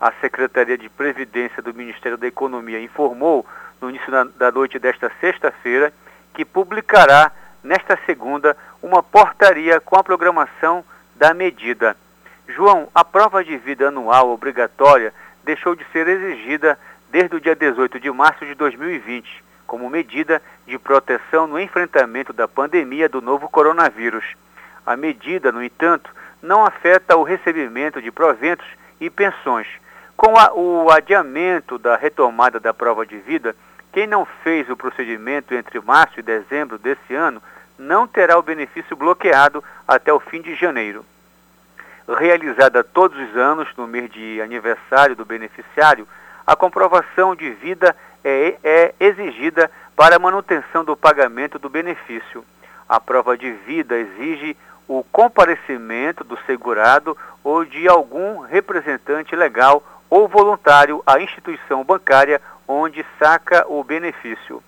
A Secretaria de Previdência do Ministério da Economia informou, no início da noite desta sexta-feira, que publicará nesta segunda uma portaria com a programação da medida. João, a prova de vida anual obrigatória deixou de ser exigida desde o dia 18 de março de 2020, como medida de proteção no enfrentamento da pandemia do novo coronavírus. A medida, no entanto, não afeta o recebimento de proventos e pensões, Com a, o adiamento da retomada da prova de vida, quem não fez o procedimento entre março e dezembro desse ano não terá o benefício bloqueado até o fim de janeiro. Realizada todos os anos no mês de aniversário do beneficiário, a comprovação de vida é, é exigida para a manutenção do pagamento do benefício. A prova de vida exige o comparecimento do segurado ou de algum representante legal ou voluntário à instituição bancária onde saca o benefício.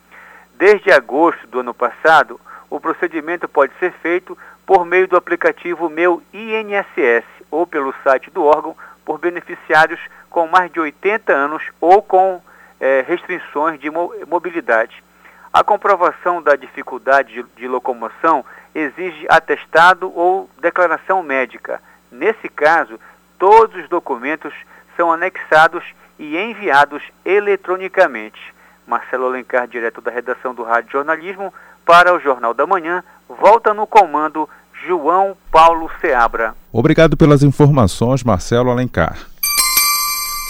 Desde agosto do ano passado, o procedimento pode ser feito por meio do aplicativo Meu INSS ou pelo site do órgão por beneficiários com mais de 80 anos ou com é, restrições de mobilidade. A comprovação da dificuldade de, de locomoção exige atestado ou declaração médica. Nesse caso, todos os documentos são anexados e enviados eletronicamente. Marcelo Alencar, direto da redação do Rádio Jornalismo, para o Jornal da Manhã, volta no comando João Paulo Seabra. Obrigado pelas informações, Marcelo Alencar.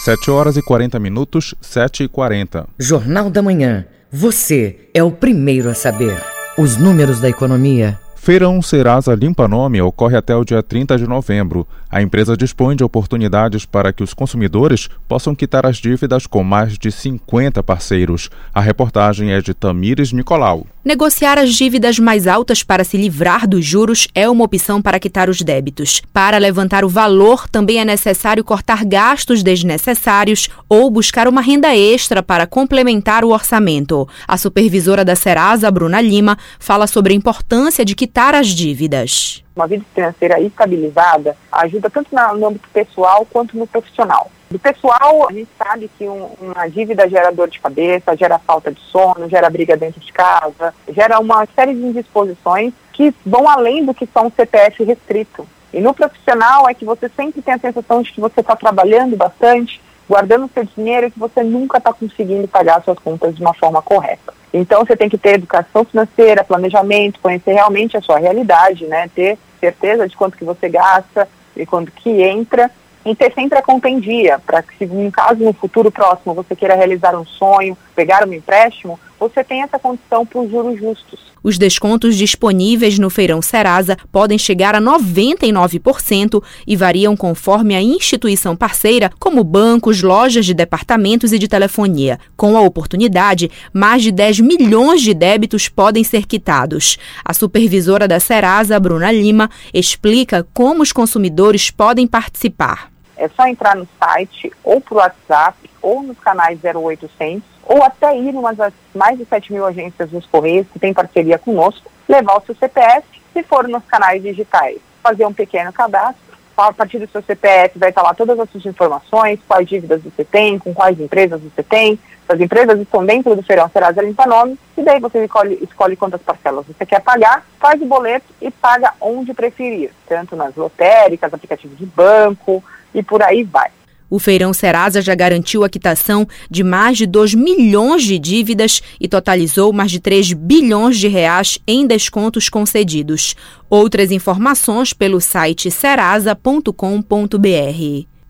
7 horas e 40 minutos, 7 e 40. Jornal da Manhã. Você é o primeiro a saber. Os números da economia Feirão Serasa Limpa Nome ocorre até o dia 30 de novembro. A empresa dispõe de oportunidades para que os consumidores possam quitar as dívidas com mais de 50 parceiros. A reportagem é de Tamires Nicolau. Negociar as dívidas mais altas para se livrar dos juros é uma opção para quitar os débitos. Para levantar o valor, também é necessário cortar gastos desnecessários ou buscar uma renda extra para complementar o orçamento. A supervisora da Serasa, Bruna Lima, fala sobre a importância de quitar quitar as dívidas. Uma vida financeira estabilizada ajuda tanto no âmbito pessoal quanto no profissional. Do pessoal, a gente sabe que um, uma dívida gera dor de cabeça, gera falta de sono, gera briga dentro de casa, gera uma série de indisposições que vão além do que só um CPF restrito. E no profissional é que você sempre tem a sensação de que você está trabalhando bastante, guardando seu dinheiro que você nunca está conseguindo pagar suas contas de uma forma correta. Então você tem que ter educação financeira, planejamento, conhecer realmente a sua realidade, né? Ter certeza de quanto que você gasta e quanto que entra e ter sempre a conta em dia, para que se em caso no futuro próximo você queira realizar um sonho, pegar um empréstimo, você tem essa condição os juros justos. Os descontos disponíveis no Feirão Serasa podem chegar a 99% e variam conforme a instituição parceira, como bancos, lojas de departamentos e de telefonia. Com a oportunidade, mais de 10 milhões de débitos podem ser quitados. A supervisora da Serasa, Bruna Lima, explica como os consumidores podem participar. É só entrar no site ou por WhatsApp ou nos canais 0800 ou até ir em uma das mais de 7 mil agências dos Correios que tem parceria conosco, levar o seu CPF, se for nos canais digitais, fazer um pequeno cadastro. A partir do seu CPF vai estar lá todas as suas informações, quais dívidas você tem, com quais empresas você tem. As empresas estão dentro do Feirão Serasa Limpa Nome, e daí você escolhe, escolhe quantas parcelas você quer pagar, faz o boleto e paga onde preferir, tanto nas lotéricas, aplicativos de banco, e por aí vai. O Feirão Serasa já garantiu a quitação de mais de 2 milhões de dívidas e totalizou mais de 3 bilhões de reais em descontos concedidos. Outras informações pelo site serasa.com.br.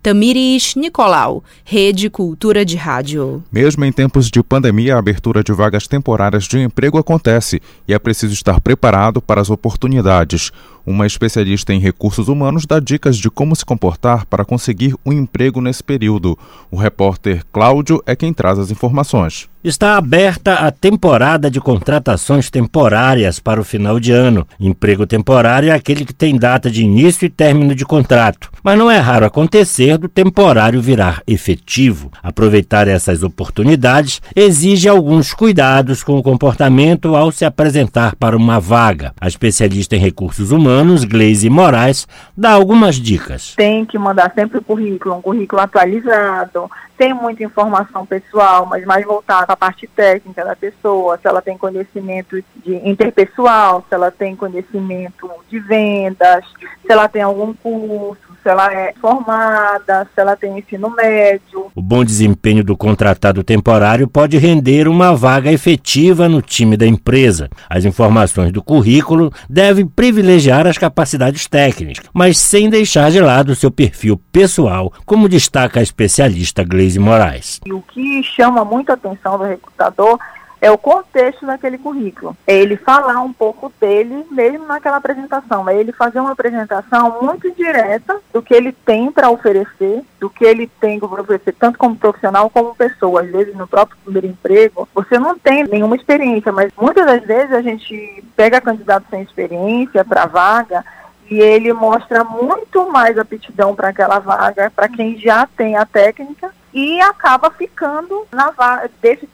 Tamires Nicolau, Rede Cultura de Rádio. Mesmo em tempos de pandemia, a abertura de vagas temporárias de emprego acontece e é preciso estar preparado para as oportunidades. Uma especialista em recursos humanos dá dicas de como se comportar para conseguir um emprego nesse período. O repórter Cláudio é quem traz as informações. Está aberta a temporada de contratações temporárias para o final de ano. Emprego temporário é aquele que tem data de início e término de contrato, mas não é raro acontecer do temporário virar efetivo. Aproveitar essas oportunidades exige alguns cuidados com o comportamento ao se apresentar para uma vaga. A especialista em recursos humanos anos, Gleise Moraes, dá algumas dicas. Tem que mandar sempre o currículo, um currículo atualizado, tem muita informação pessoal, mas mais voltada a parte técnica da pessoa, se ela tem conhecimento de interpessoal, se ela tem conhecimento de vendas, se ela tem algum curso, se ela é formada, se ela tem ensino médio. O bom desempenho do contratado temporário pode render uma vaga efetiva no time da empresa. As informações do currículo devem privilegiar as capacidades técnicas, mas sem deixar de lado seu perfil pessoal, como destaca a especialista Gleise Moraes. E o que chama muito a atenção do recrutador é o contexto daquele currículo. É ele falar um pouco dele mesmo naquela apresentação, é ele fazer uma apresentação muito direta do que ele tem para oferecer, do que ele tem para oferecer, tanto como profissional como pessoa. Às vezes, no próprio primeiro emprego, você não tem nenhuma experiência, mas muitas das vezes a gente pega candidato sem experiência para vaga e ele mostra muito mais aptidão para aquela vaga, para quem já tem a técnica, e acaba ficando na desse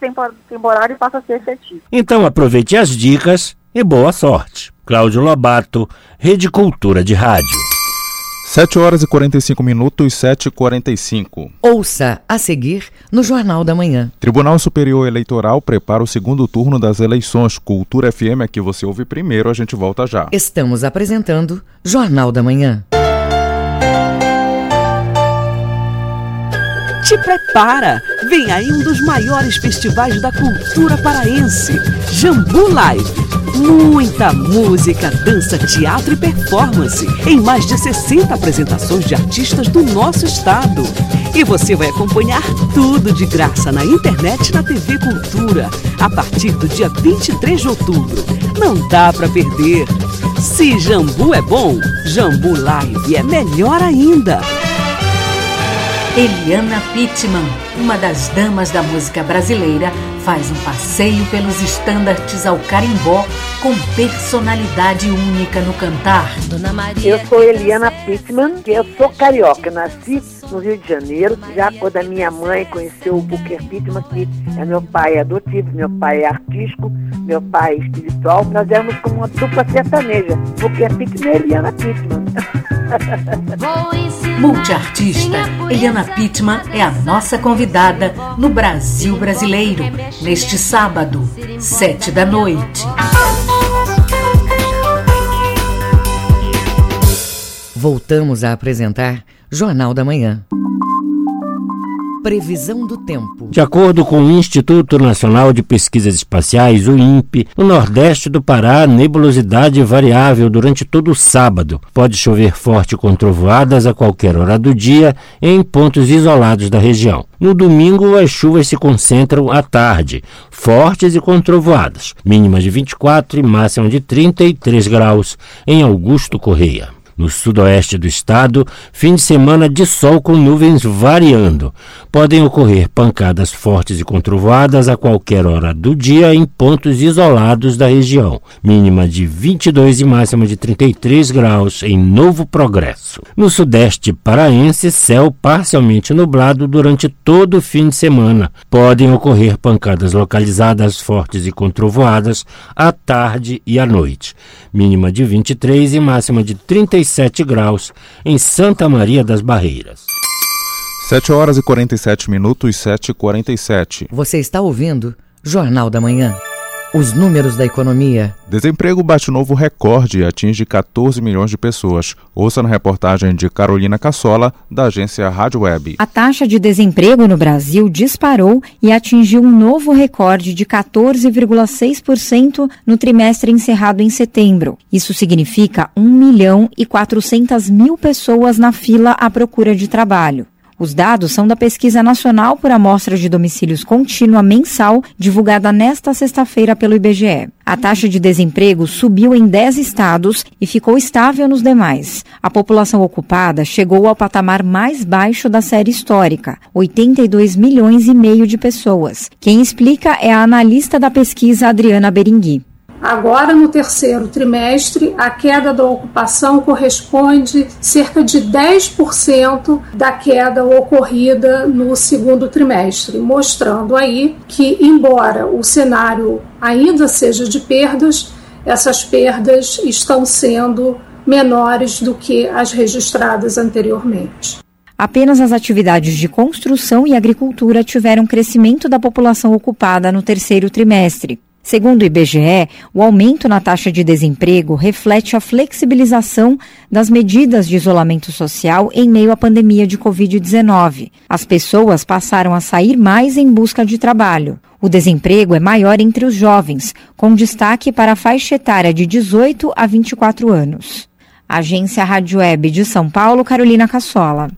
temporário e passa a ser efetivo. Então aproveite as dicas e boa sorte. Cláudio Lobato, Rede Cultura de Rádio. 7 horas e 45 minutos, 7 e 45. Ouça a seguir no Jornal da Manhã. Tribunal Superior Eleitoral prepara o segundo turno das eleições. Cultura FM, aqui você ouve primeiro, a gente volta já. Estamos apresentando Jornal da Manhã. Te prepara! Vem aí um dos maiores festivais da cultura paraense, Jambu Live. Muita música, dança, teatro e performance em mais de 60 apresentações de artistas do nosso estado. E você vai acompanhar tudo de graça na internet e na TV Cultura a partir do dia 23 de outubro. Não dá para perder. Se Jambu é bom, Jambu Live é melhor ainda. Eliana Pittman, uma das damas da música brasileira, faz um passeio pelos estandartes ao carimbó com personalidade única no cantar. Dona Maria. Eu sou Eliana Pittman, eu sou carioca, nasci no Rio de Janeiro, já quando a minha mãe conheceu o Booker Pittman, que é meu pai adotivo, meu pai é artístico, meu pai é espiritual, nós éramos como uma dupla sertaneja, Booker Pittman e Eliana Pittman. Multiartista, Eliana Pittman é a nossa convidada no Brasil Brasileiro, neste sábado, sete da noite. Voltamos a apresentar Jornal da Manhã. Previsão do tempo. De acordo com o Instituto Nacional de Pesquisas Espaciais, o INPE, no nordeste do Pará, nebulosidade variável durante todo o sábado. Pode chover forte com trovoadas a qualquer hora do dia em pontos isolados da região. No domingo, as chuvas se concentram à tarde, fortes e com trovoadas, mínimas de 24 e máxima de 33 graus em Augusto Correia. No sudoeste do estado, fim de semana de sol com nuvens variando. Podem ocorrer pancadas fortes e controvadas a qualquer hora do dia em pontos isolados da região. Mínima de 22 e máxima de 33 graus em Novo Progresso. No sudeste paraense, céu parcialmente nublado durante todo o fim de semana. Podem ocorrer pancadas localizadas fortes e controvoadas à tarde e à noite. Mínima de 23 e máxima de 33 37 graus em Santa Maria das Barreiras. 7 horas e 47 minutos, 7 e 47. Você está ouvindo Jornal da Manhã. Os números da economia. Desemprego bate novo recorde e atinge 14 milhões de pessoas. Ouça na reportagem de Carolina Cassola, da agência Rádio Web. A taxa de desemprego no Brasil disparou e atingiu um novo recorde de 14,6% no trimestre encerrado em setembro. Isso significa 1 milhão e 400 mil pessoas na fila à procura de trabalho. Os dados são da Pesquisa Nacional por Amostra de Domicílios Contínua Mensal, divulgada nesta sexta-feira pelo IBGE. A taxa de desemprego subiu em 10 estados e ficou estável nos demais. A população ocupada chegou ao patamar mais baixo da série histórica, 82 milhões e meio de pessoas. Quem explica é a analista da pesquisa Adriana Beringui. Agora, no terceiro trimestre, a queda da ocupação corresponde cerca de 10% da queda ocorrida no segundo trimestre, mostrando aí que, embora o cenário ainda seja de perdas, essas perdas estão sendo menores do que as registradas anteriormente. Apenas as atividades de construção e agricultura tiveram crescimento da população ocupada no terceiro trimestre. Segundo o IBGE, o aumento na taxa de desemprego reflete a flexibilização das medidas de isolamento social em meio à pandemia de Covid-19. As pessoas passaram a sair mais em busca de trabalho. O desemprego é maior entre os jovens, com destaque para a faixa etária de 18 a 24 anos. Agência Rádio Web de São Paulo, Carolina Cassola.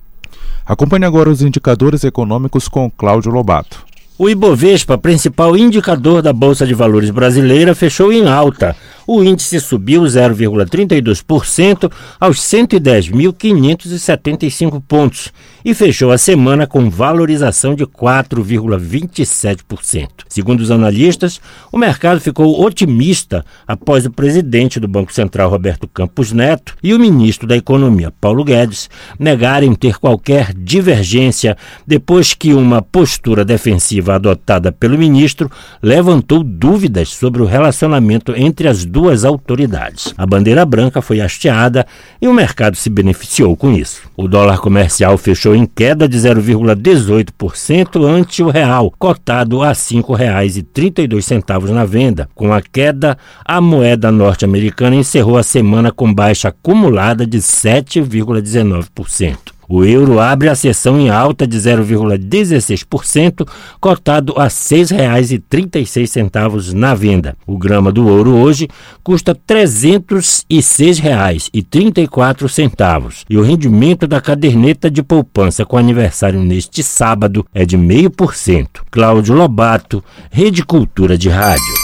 Acompanhe agora os indicadores econômicos com Cláudio Lobato. O Ibovespa, principal indicador da Bolsa de Valores brasileira, fechou em alta. O índice subiu 0,32% aos 110.575 pontos e fechou a semana com valorização de 4,27%. Segundo os analistas, o mercado ficou otimista após o presidente do Banco Central, Roberto Campos Neto, e o ministro da Economia, Paulo Guedes, negarem ter qualquer divergência depois que uma postura defensiva adotada pelo ministro levantou dúvidas sobre o relacionamento entre as duas autoridades. A bandeira branca foi hasteada e o mercado se beneficiou com isso. O dólar comercial fechou em queda de 0,18% ante o real, cotado a R$ 5,32 na venda. Com a queda, a moeda norte-americana encerrou a semana com baixa acumulada de 7,19%. O euro abre a sessão em alta de 0,16%, cotado a R$ 6,36 na venda. O grama do ouro hoje custa R$ 306,34 e o rendimento da caderneta de poupança com aniversário neste sábado é de 0,5%. Cláudio Lobato, Rede Cultura de Rádio.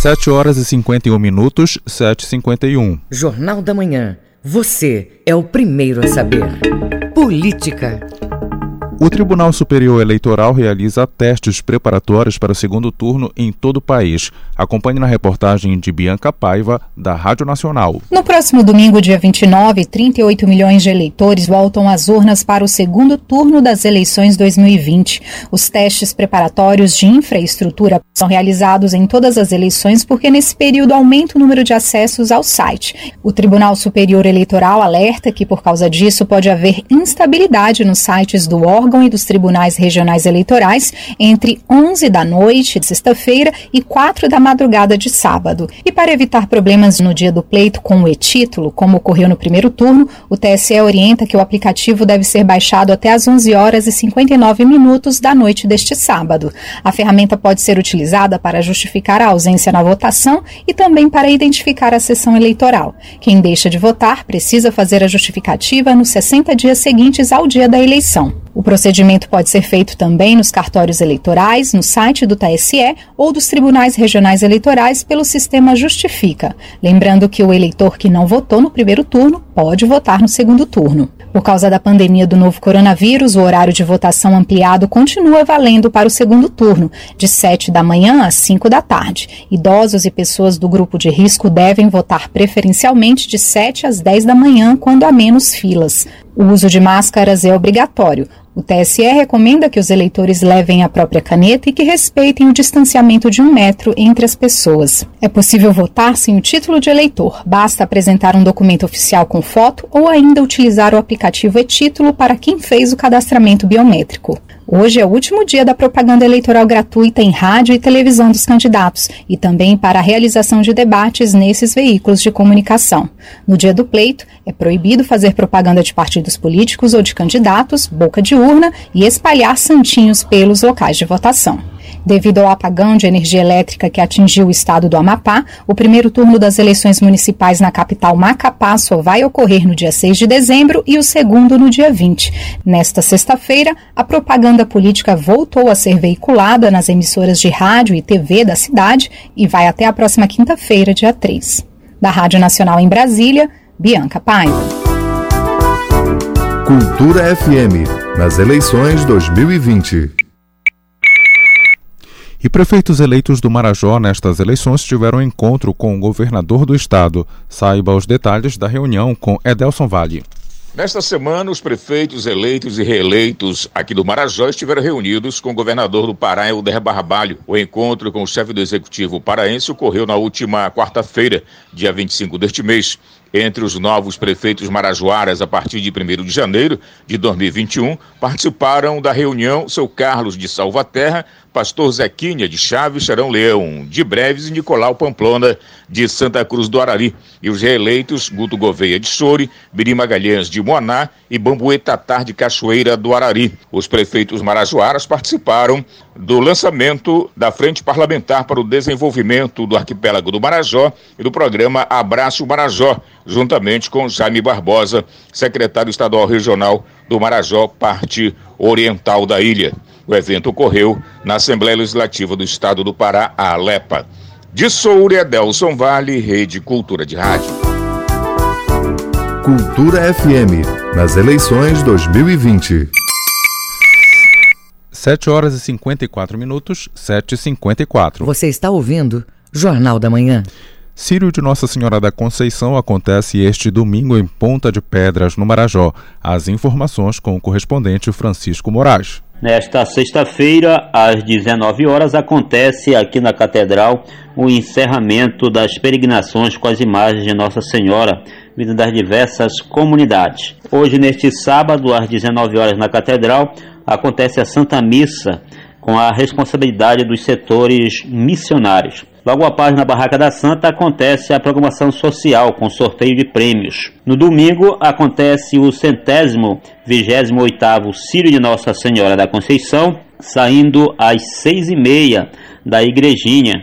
7 horas e 51 minutos, 7h51. Jornal da Manhã. Você é o primeiro a saber. Política. O Tribunal Superior Eleitoral realiza testes preparatórios para o segundo turno em todo o país. Acompanhe na reportagem de Bianca Paiva, da Rádio Nacional. No próximo domingo, dia 29, 38 milhões de eleitores voltam às urnas para o segundo turno das eleições 2020. Os testes preparatórios de infraestrutura são realizados em todas as eleições porque nesse período aumenta o número de acessos ao site. O Tribunal Superior Eleitoral alerta que por causa disso pode haver instabilidade nos sites do órgão órgão e dos tribunais regionais eleitorais entre 11 da noite de sexta-feira e 4 da madrugada de sábado. E para evitar problemas no dia do pleito com o e-título, como ocorreu no primeiro turno, o TSE orienta que o aplicativo deve ser baixado até às 11 horas e 59 minutos da noite deste sábado. A ferramenta pode ser utilizada para justificar a ausência na votação e também para identificar a sessão eleitoral. Quem deixa de votar precisa fazer a justificativa nos 60 dias seguintes ao dia da eleição. O procedimento pode ser feito também nos cartórios eleitorais, no site do TSE ou dos tribunais regionais eleitorais pelo sistema Justifica. Lembrando que o eleitor que não votou no primeiro turno pode votar no segundo turno. Por causa da pandemia do novo coronavírus, o horário de votação ampliado continua valendo para o segundo turno, de 7 da manhã às 5 da tarde. Idosos e pessoas do grupo de risco devem votar preferencialmente de 7 às 10 da manhã, quando há menos filas. O uso de máscaras é obrigatório. O TSE recomenda que os eleitores levem a própria caneta e que respeitem o distanciamento de um metro entre as pessoas. É possível votar sem o título de eleitor. Basta apresentar um documento oficial com foto ou ainda utilizar o aplicativo e-título para quem fez o cadastramento biométrico. Hoje é o último dia da propaganda eleitoral gratuita em rádio e televisão dos candidatos e também para a realização de debates nesses veículos de comunicação. No dia do pleito, é proibido fazer propaganda de partidos políticos ou de candidatos, boca de urna e espalhar santinhos pelos locais de votação. Devido ao apagão de energia elétrica que atingiu o estado do Amapá, o primeiro turno das eleições municipais na capital Macapá só vai ocorrer no dia 6 de dezembro e o segundo no dia 20. Nesta sexta-feira, a propaganda política voltou a ser veiculada nas emissoras de rádio e TV da cidade e vai até a próxima quinta-feira, dia 3. Da Rádio Nacional em Brasília, Bianca Paiva. Cultura FM, nas eleições 2020. E prefeitos eleitos do Marajó nestas eleições tiveram encontro com o governador do estado. Saiba os detalhes da reunião com Edelson Vale. Nesta semana, os prefeitos eleitos e reeleitos aqui do Marajó estiveram reunidos com o governador do Pará, Helder Barbalho. O encontro com o chefe do executivo paraense ocorreu na última quarta-feira, dia 25 deste mês. Entre os novos prefeitos marajoaras, a partir de 1 de janeiro de 2021, participaram da reunião seu Carlos de Salvaterra, Pastor Zequinha de Chaves, Charão Leão de Breves e Nicolau Pamplona de Santa Cruz do Arari. E os reeleitos Guto Gouveia de Soure, Biri Magalhães de Moaná e Bambuê Tatar de Cachoeira do Arari. Os prefeitos marajoaras participaram do lançamento da Frente Parlamentar para o Desenvolvimento do Arquipélago do Marajó e do programa Abraço Marajó, juntamente com Jaime Barbosa, secretário estadual regional do Marajó, parte oriental da ilha. O evento ocorreu na Assembleia Legislativa do Estado do Pará, a Alepa. De Soura, Delson Vale, Rede Cultura de Rádio. Cultura FM, nas eleições 2020. 7 horas e 54 minutos, 7 e 54. Você está ouvindo Jornal da Manhã. Círio de Nossa Senhora da Conceição acontece este domingo em Ponta de Pedras, no Marajó. As informações com o correspondente Francisco Moraes. Nesta sexta-feira, às 19 horas, acontece aqui na Catedral o encerramento das peregrinações com as imagens de Nossa Senhora, vindo das diversas comunidades. Hoje, neste sábado, às 19 horas, na Catedral, acontece a Santa Missa com a responsabilidade dos setores missionários. Logo após, na Barraca da Santa, acontece a programação social com sorteio de prêmios. No domingo, acontece o centésimo vigésimo oitavo Círio de Nossa Senhora da Conceição, saindo às seis e meia da igrejinha.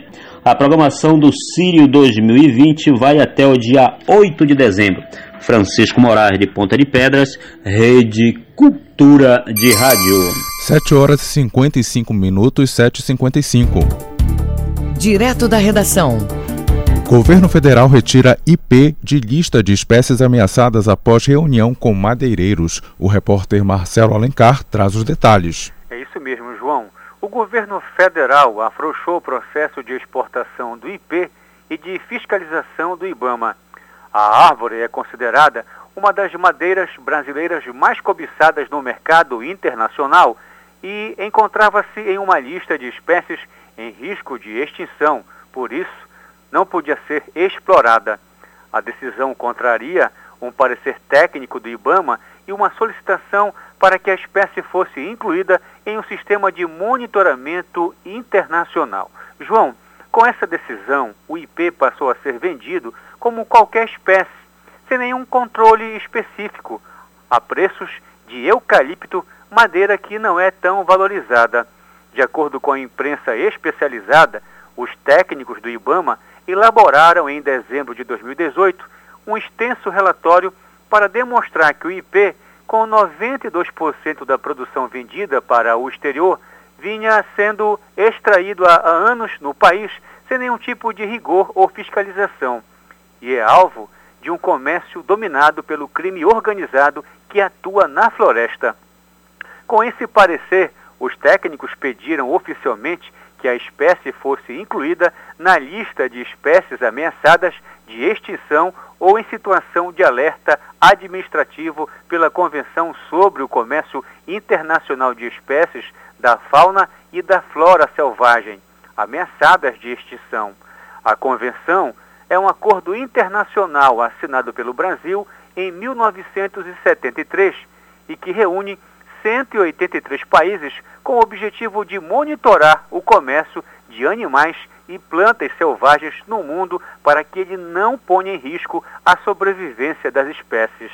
A programação do Círio 2020 vai até o dia 8 de dezembro. Francisco Moraes de Ponta de Pedras, Rede Cultura de Rádio. 7 horas e 55 minutos, 7h55. Direto da redação. Governo federal retira IP de lista de espécies ameaçadas após reunião com madeireiros. O repórter Marcelo Alencar traz os detalhes. É isso mesmo, João. O governo federal afrouxou o processo de exportação do IP e de fiscalização do IBAMA. A árvore é considerada uma das madeiras brasileiras mais cobiçadas no mercado internacional e encontrava-se em uma lista de espécies em risco de extinção, por isso não podia ser explorada. A decisão contraria um parecer técnico do IBAMA e uma solicitação para que a espécie fosse incluída em um sistema de monitoramento internacional. João, com essa decisão, o IP passou a ser vendido como qualquer espécie, sem nenhum controle específico, a preços de eucalipto, madeira que não é tão valorizada. De acordo com a imprensa especializada, os técnicos do IBAMA elaboraram em dezembro de 2018 um extenso relatório para demonstrar que o IP, com 92% da produção vendida para o exterior, vinha sendo extraído há anos no país sem nenhum tipo de rigor ou fiscalização e é alvo de um comércio dominado pelo crime organizado que atua na floresta. Com esse parecer, os técnicos pediram oficialmente que a espécie fosse incluída na lista de espécies ameaçadas de extinção ou em situação de alerta administrativo pela Convenção sobre o Comércio Internacional de Espécies da Fauna e da Flora Selvagem, ameaçadas de extinção. A convenção é um acordo internacional assinado pelo Brasil em 1973 e que reúne 183 países com o objetivo de monitorar o comércio de animais e plantas selvagens no mundo para que ele não ponha em risco a sobrevivência das espécies.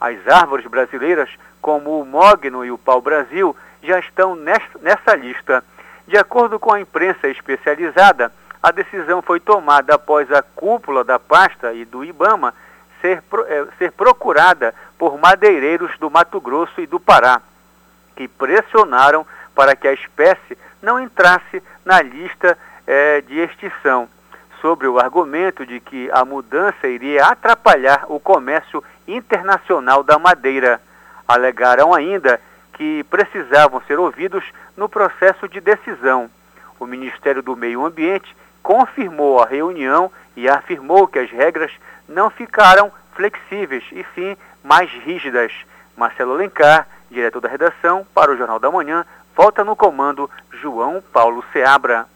As árvores brasileiras, como o mogno e o pau-brasil, já estão nessa lista. De acordo com a imprensa especializada, a decisão foi tomada após a cúpula da pasta e do IBAMA ser, é, ser procurada por madeireiros do Mato Grosso e do Pará, que pressionaram para que a espécie não entrasse na lista é, de extinção, sobre o argumento de que a mudança iria atrapalhar o comércio internacional da madeira. Alegaram ainda que precisavam ser ouvidos no processo de decisão. O Ministério do Meio Ambiente confirmou a reunião e afirmou que as regras não ficaram flexíveis e sim mais rígidas. Marcelo Alencar, diretor da redação, para o Jornal da Manhã, volta no comando João Paulo Seabra.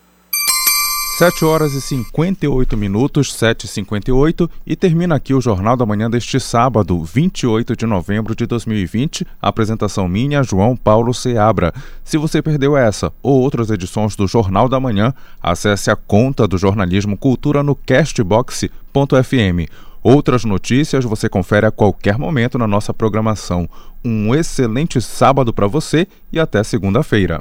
7 horas e 58 minutos, 7h58, e termina aqui o Jornal da Manhã deste sábado, 28 de novembro de 2020. Apresentação minha, João Paulo Seabra. Se você perdeu essa ou outras edições do Jornal da Manhã, acesse a conta do Jornalismo Cultura no castbox.fm. Outras notícias você confere a qualquer momento na nossa programação. Um excelente sábado para você e até segunda-feira.